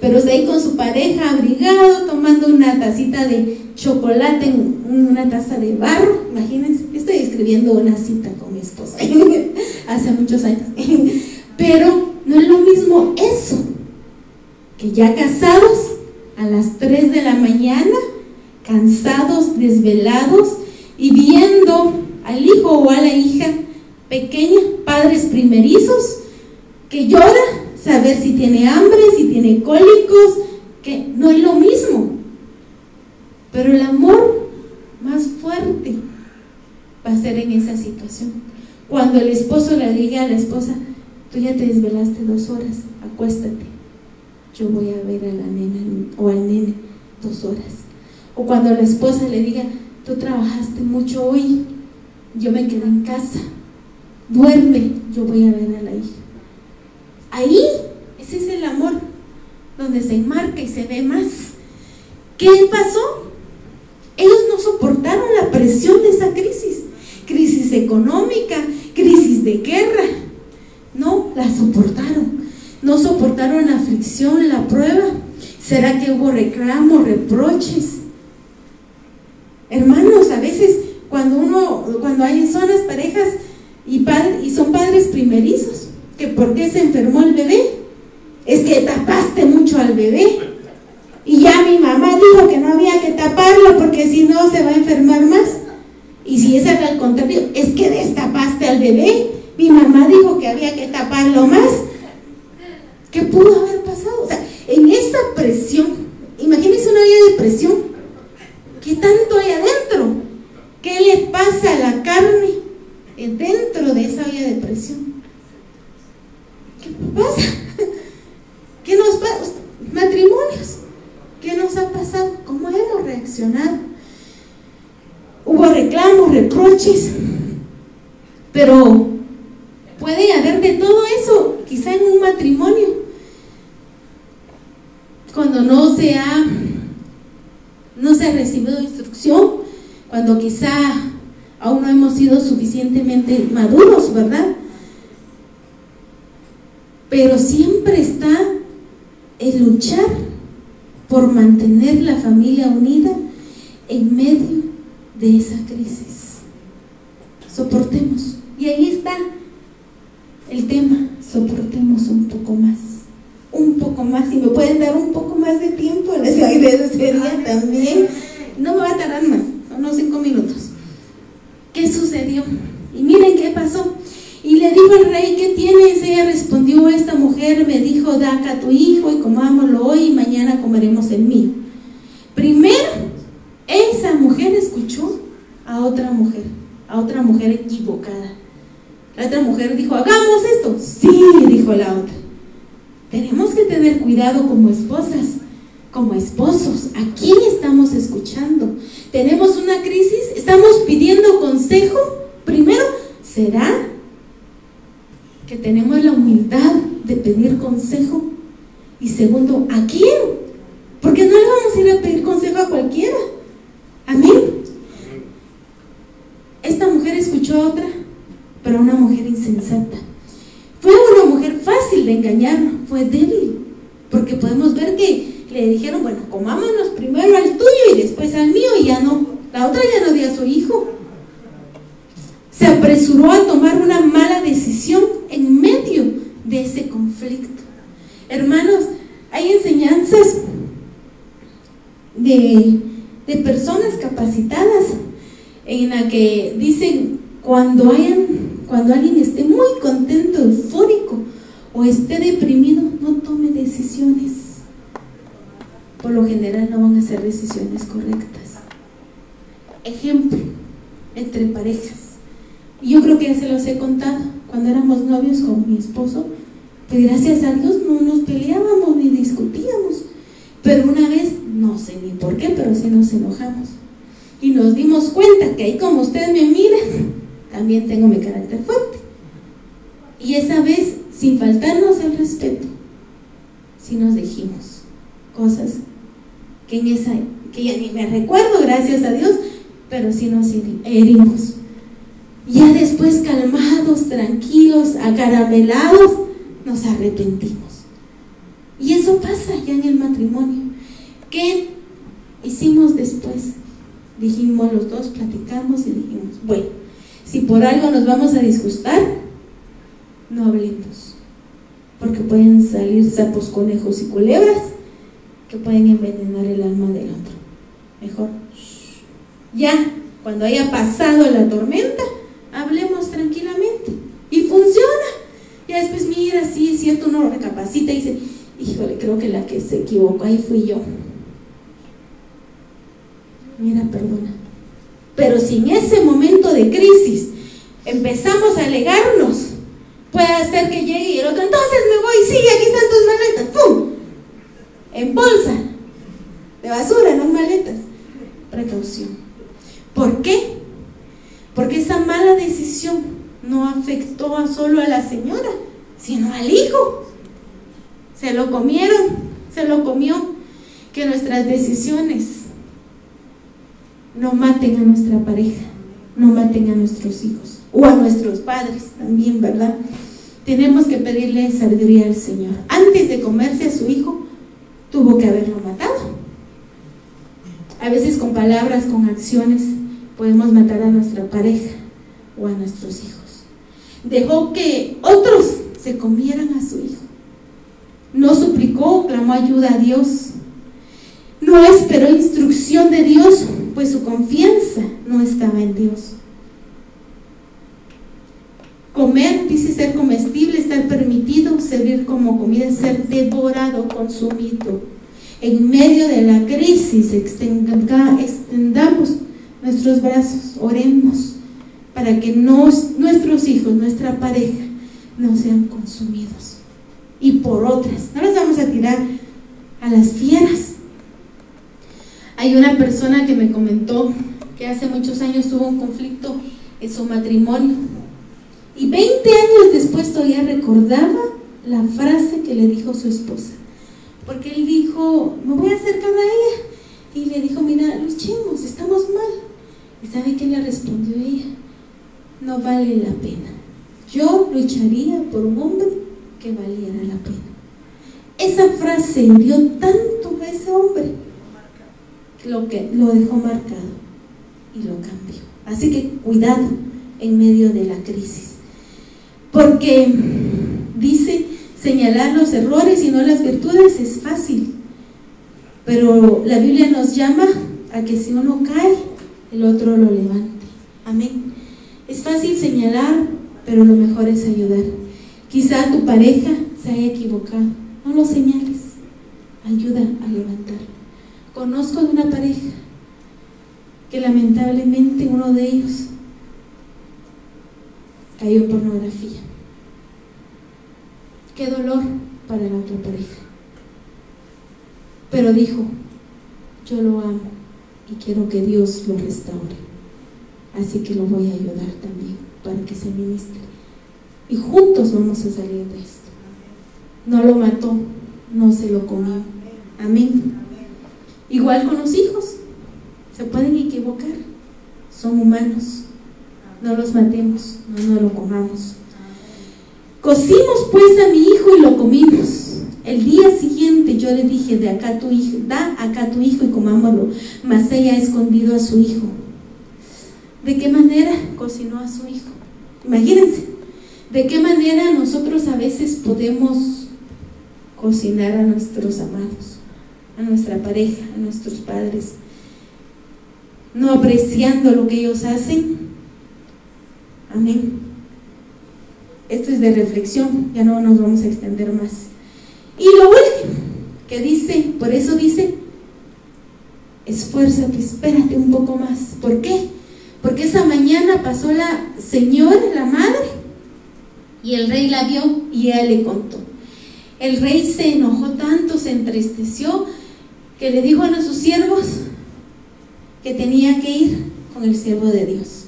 pero está ahí con su pareja abrigado, tomando una tacita de chocolate en una taza de barro. Imagínense, estoy escribiendo una cita con mi esposa hace muchos años. Pero no es lo mismo eso, que ya casados a las 3 de la mañana, cansados, desvelados y viendo al hijo o a la hija pequeña, padres primerizos, que llora, saber si tiene hambre, si tiene cólicos, que no es lo mismo. Pero el amor más fuerte va a ser en esa situación. Cuando el esposo le diga a la esposa, tú ya te desvelaste dos horas, acuéstate, yo voy a ver a la nena o al nene dos horas. O cuando la esposa le diga, tú trabajaste mucho hoy, yo me quedé en casa, duerme, yo voy a ver a la hija. Ahí, ese es el amor, donde se enmarca y se ve más. ¿Qué pasó? Ellos no soportaron la presión de esa crisis, crisis económica, crisis de guerra. No, la soportaron. No soportaron la aflicción, la prueba. ¿Será que hubo reclamos, reproches? Hermanos, a veces cuando uno, cuando hay zonas parejas y, y son padres primerizos, que por qué se enfermó el bebé, es que tapaste mucho al bebé. Y ya mi mamá dijo que no había que taparlo porque si no se va a enfermar más. Y si es al contrario, es que destapaste al bebé. Mi mamá dijo que había que taparlo más. ¿Qué pudo haber pasado? O sea, en esa presión, imagínense una vida de presión. ¿Qué tanto hay adentro? ¿Qué le pasa a la carne dentro de esa olla de presión? ¿Qué pasa? ¿Qué nos pasa? Matrimonios. ¿Qué nos ha pasado? ¿Cómo hemos reaccionado? Hubo reclamos, reproches, pero puede haber de todo eso, quizá en un matrimonio, cuando no se ha, no se ha recibido instrucción, cuando quizá aún no hemos sido suficientemente maduros, ¿verdad? Pero siempre está el luchar por mantener la familia unida en medio de esa crisis. Soportemos. Y ahí está el tema, soportemos un poco más. Un poco más. Si me pueden dar un poco más de tiempo, les agradecería también. No me va a tardar más unos cinco minutos. ¿Qué sucedió? Y miren qué pasó. Y le dijo el rey, ¿qué tienes? Ella respondió, esta mujer me dijo, da acá a tu hijo y comámoslo hoy y mañana comeremos el mío. Primero, esa mujer escuchó a otra mujer, a otra mujer equivocada. La otra mujer dijo, hagamos esto. Sí, dijo la otra. Tenemos que tener cuidado como esposas, como esposos. ¿A quién estamos escuchando? tenemos una crisis, estamos pidiendo consejo, primero, ¿será que tenemos la humildad de pedir consejo? Y segundo, ¿a quién? Porque no le vamos a ir a pedir consejo a cualquiera. Amén. Esta mujer escuchó a otra, pero una mujer insensata. Fue una mujer fácil de engañar, fue débil, porque podemos ver que le dijeron, bueno, comámonos primero al tuyo y después al mío y ya no, la otra ya no dio a su hijo. Se apresuró a tomar una mala decisión en medio de ese conflicto. Hermanos, hay enseñanzas de, de personas capacitadas en la que dicen cuando hayan, cuando alguien esté muy contento, eufórico o esté deprimido, no tome decisiones por lo general no van a ser decisiones correctas. Ejemplo, entre parejas. Yo creo que ya se los he contado. cuando éramos novios con mi esposo, pues gracias a Dios no nos peleábamos ni discutíamos. Pero una vez, no sé ni por qué, pero sí nos enojamos. Y nos dimos cuenta que ahí como ustedes me miran, también tengo mi carácter fuerte. Y esa vez, sin faltarnos el respeto, sí nos dijimos cosas que en esa, que ya ni me recuerdo, gracias a Dios, pero sí nos herimos. Ya después calmados, tranquilos, acaramelados, nos arrepentimos. Y eso pasa ya en el matrimonio. ¿Qué hicimos después? Dijimos los dos, platicamos y dijimos, bueno, si por algo nos vamos a disgustar, no hablemos. Porque pueden salir sapos, conejos y culebras que pueden envenenar el alma del otro. Mejor. Ya, cuando haya pasado la tormenta, hablemos tranquilamente. Y funciona. Ya después, mira, sí, es cierto, uno recapacita y dice, híjole, creo que la que se equivocó ahí fui yo. Mira, perdona. Pero si en ese momento de crisis empezamos a alegarnos, puede ser que llegue y el otro, entonces me voy, sí, aquí están tus maletas, ¡pum! En bolsa, de basura, no en maletas. Precaución. ¿Por qué? Porque esa mala decisión no afectó a solo a la señora, sino al hijo. Se lo comieron, se lo comió. Que nuestras decisiones no maten a nuestra pareja, no maten a nuestros hijos o a nuestros padres también, ¿verdad? Tenemos que pedirle sabiduría al Señor. Antes de comerse a su hijo, tuvo que haberlo matado. A veces con palabras, con acciones, podemos matar a nuestra pareja o a nuestros hijos. Dejó que otros se comieran a su hijo. No suplicó, clamó ayuda a Dios. No esperó instrucción de Dios, pues su confianza no estaba en Dios. Comer dice ser comestible, estar permitido, servir como comida, ser devorado, consumido. En medio de la crisis extendamos nuestros brazos, oremos para que nuestros hijos, nuestra pareja, no sean consumidos. Y por otras, no los vamos a tirar a las fieras. Hay una persona que me comentó que hace muchos años tuvo un conflicto en su matrimonio. Y 20 años después todavía recordaba la frase que le dijo su esposa. Porque él dijo, me voy a acercar a ella. Y le dijo, mira, luchemos, estamos mal. ¿Y sabe qué le respondió ella? No vale la pena. Yo lucharía por un hombre que valiera la pena. Esa frase dio tanto a ese hombre lo que lo dejó marcado y lo cambió. Así que cuidado en medio de la crisis. Porque dice, señalar los errores y no las virtudes es fácil. Pero la Biblia nos llama a que si uno cae, el otro lo levante. Amén. Es fácil señalar, pero lo mejor es ayudar. Quizá tu pareja se haya equivocado. No lo señales. Ayuda a levantarlo. Conozco de una pareja que lamentablemente uno de ellos cayó en pornografía. Qué dolor para la otra pareja. Pero dijo, yo lo amo y quiero que Dios lo restaure. Así que lo voy a ayudar también para que se ministre. Y juntos vamos a salir de esto. No lo mató, no se lo comió. Amén. Igual con los hijos. Se pueden equivocar. Son humanos. No los matemos, no, no lo comamos. Cocimos pues a mi hijo y lo comimos. El día siguiente yo le dije, de acá tu hijo, da acá tu hijo y comámoslo. Mas ella ha escondido a su hijo. ¿De qué manera cocinó a su hijo? Imagínense, ¿de qué manera nosotros a veces podemos cocinar a nuestros amados, a nuestra pareja, a nuestros padres? No apreciando lo que ellos hacen. Amén. Esto es de reflexión, ya no nos vamos a extender más. Y lo último que dice, por eso dice, esfuérzate, espérate un poco más. ¿Por qué? Porque esa mañana pasó la señora, la madre, Y el rey la vio y ella le contó. El rey se enojó tanto, se entristeció, que le dijo a sus siervos que tenía que ir con el siervo de Dios.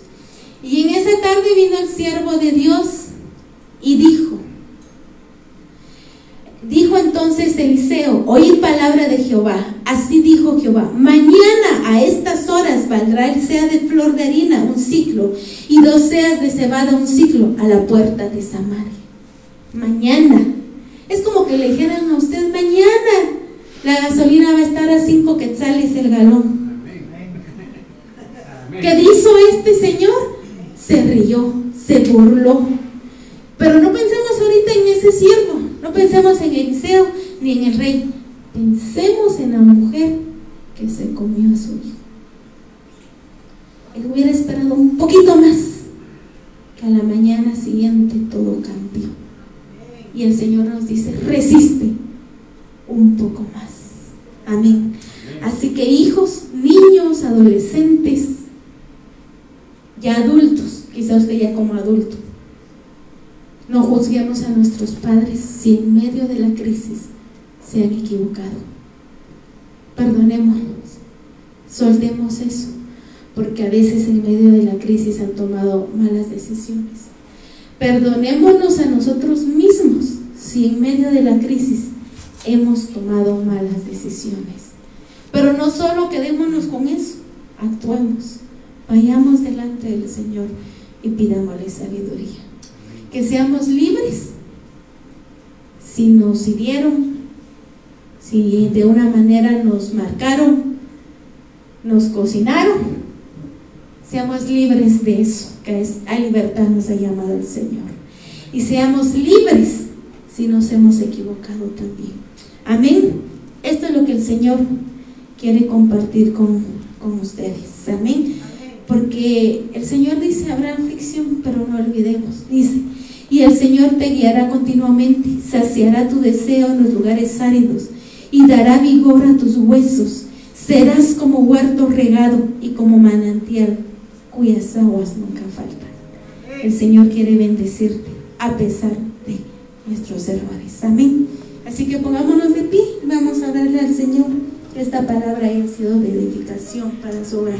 Y en esa tarde vino el siervo de Dios y dijo, dijo entonces Eliseo, oí palabra de Jehová, así dijo Jehová, mañana a estas horas valdrá el sea de flor de harina un ciclo y dos seas de cebada un ciclo a la puerta de Samaria. Mañana. Es como que le dijeran a usted, mañana la gasolina va a estar a cinco quetzales el galón. ¿Qué hizo este señor? Se rió, se burló. Pero no pensemos ahorita en ese siervo, no pensemos en Eliseo ni en el rey. Pensemos en la mujer que se comió a su hijo. Él hubiera esperado un poquito más, que a la mañana siguiente todo cambió. Y el Señor nos dice, resiste un poco más. Amén. Así que hijos, niños, adolescentes, ya adultos, quizá usted ya como adulto, no juzguemos a nuestros padres si en medio de la crisis se han equivocado. Perdonémoslos, soltemos eso, porque a veces en medio de la crisis han tomado malas decisiones. Perdonémonos a nosotros mismos si en medio de la crisis hemos tomado malas decisiones. Pero no solo quedémonos con eso, actuemos, vayamos delante del Señor y pidámosle sabiduría. Que seamos libres si nos hirieron, si de una manera nos marcaron, nos cocinaron, seamos libres de eso, que es a libertad nos ha llamado el Señor. Y seamos libres si nos hemos equivocado también. Amén. Esto es lo que el Señor quiere compartir con, ustedes. Amén. Porque el Señor dice, habrá aflicción, pero no olvidemos. Dice, y el Señor te guiará continuamente, saciará tu deseo en los lugares áridos y dará vigor a tus huesos. Serás como huerto regado y como manantial cuyas aguas nunca faltan. El Señor quiere bendecirte a pesar de nuestros errores. Amén. Así que pongámonos de pie, vamos a darle al Señor esta palabra haya sido de edificación para su hogar.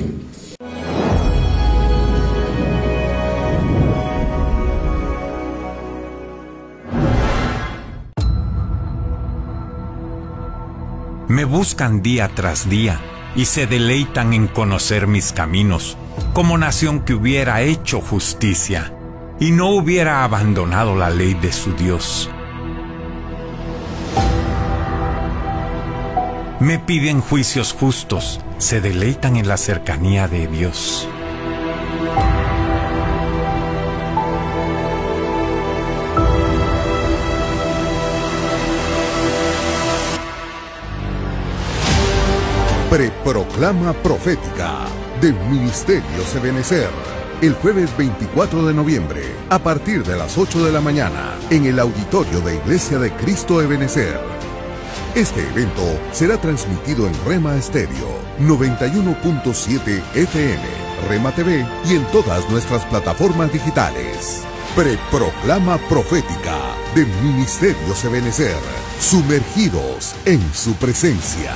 Me buscan día tras día y se deleitan en conocer mis caminos, como nación que hubiera hecho justicia y no hubiera abandonado la ley de su Dios. Me piden juicios justos, se deleitan en la cercanía de Dios. Preproclama profética del Ministerio Sebenecer. El jueves 24 de noviembre, a partir de las 8 de la mañana, en el auditorio de Iglesia de Cristo Ebenecer. Este evento será transmitido en Rema Estéreo 91.7 FM, Rema TV y en todas nuestras plataformas digitales. Preproclama profética de Ministerio Ebenecer, sumergidos en su presencia.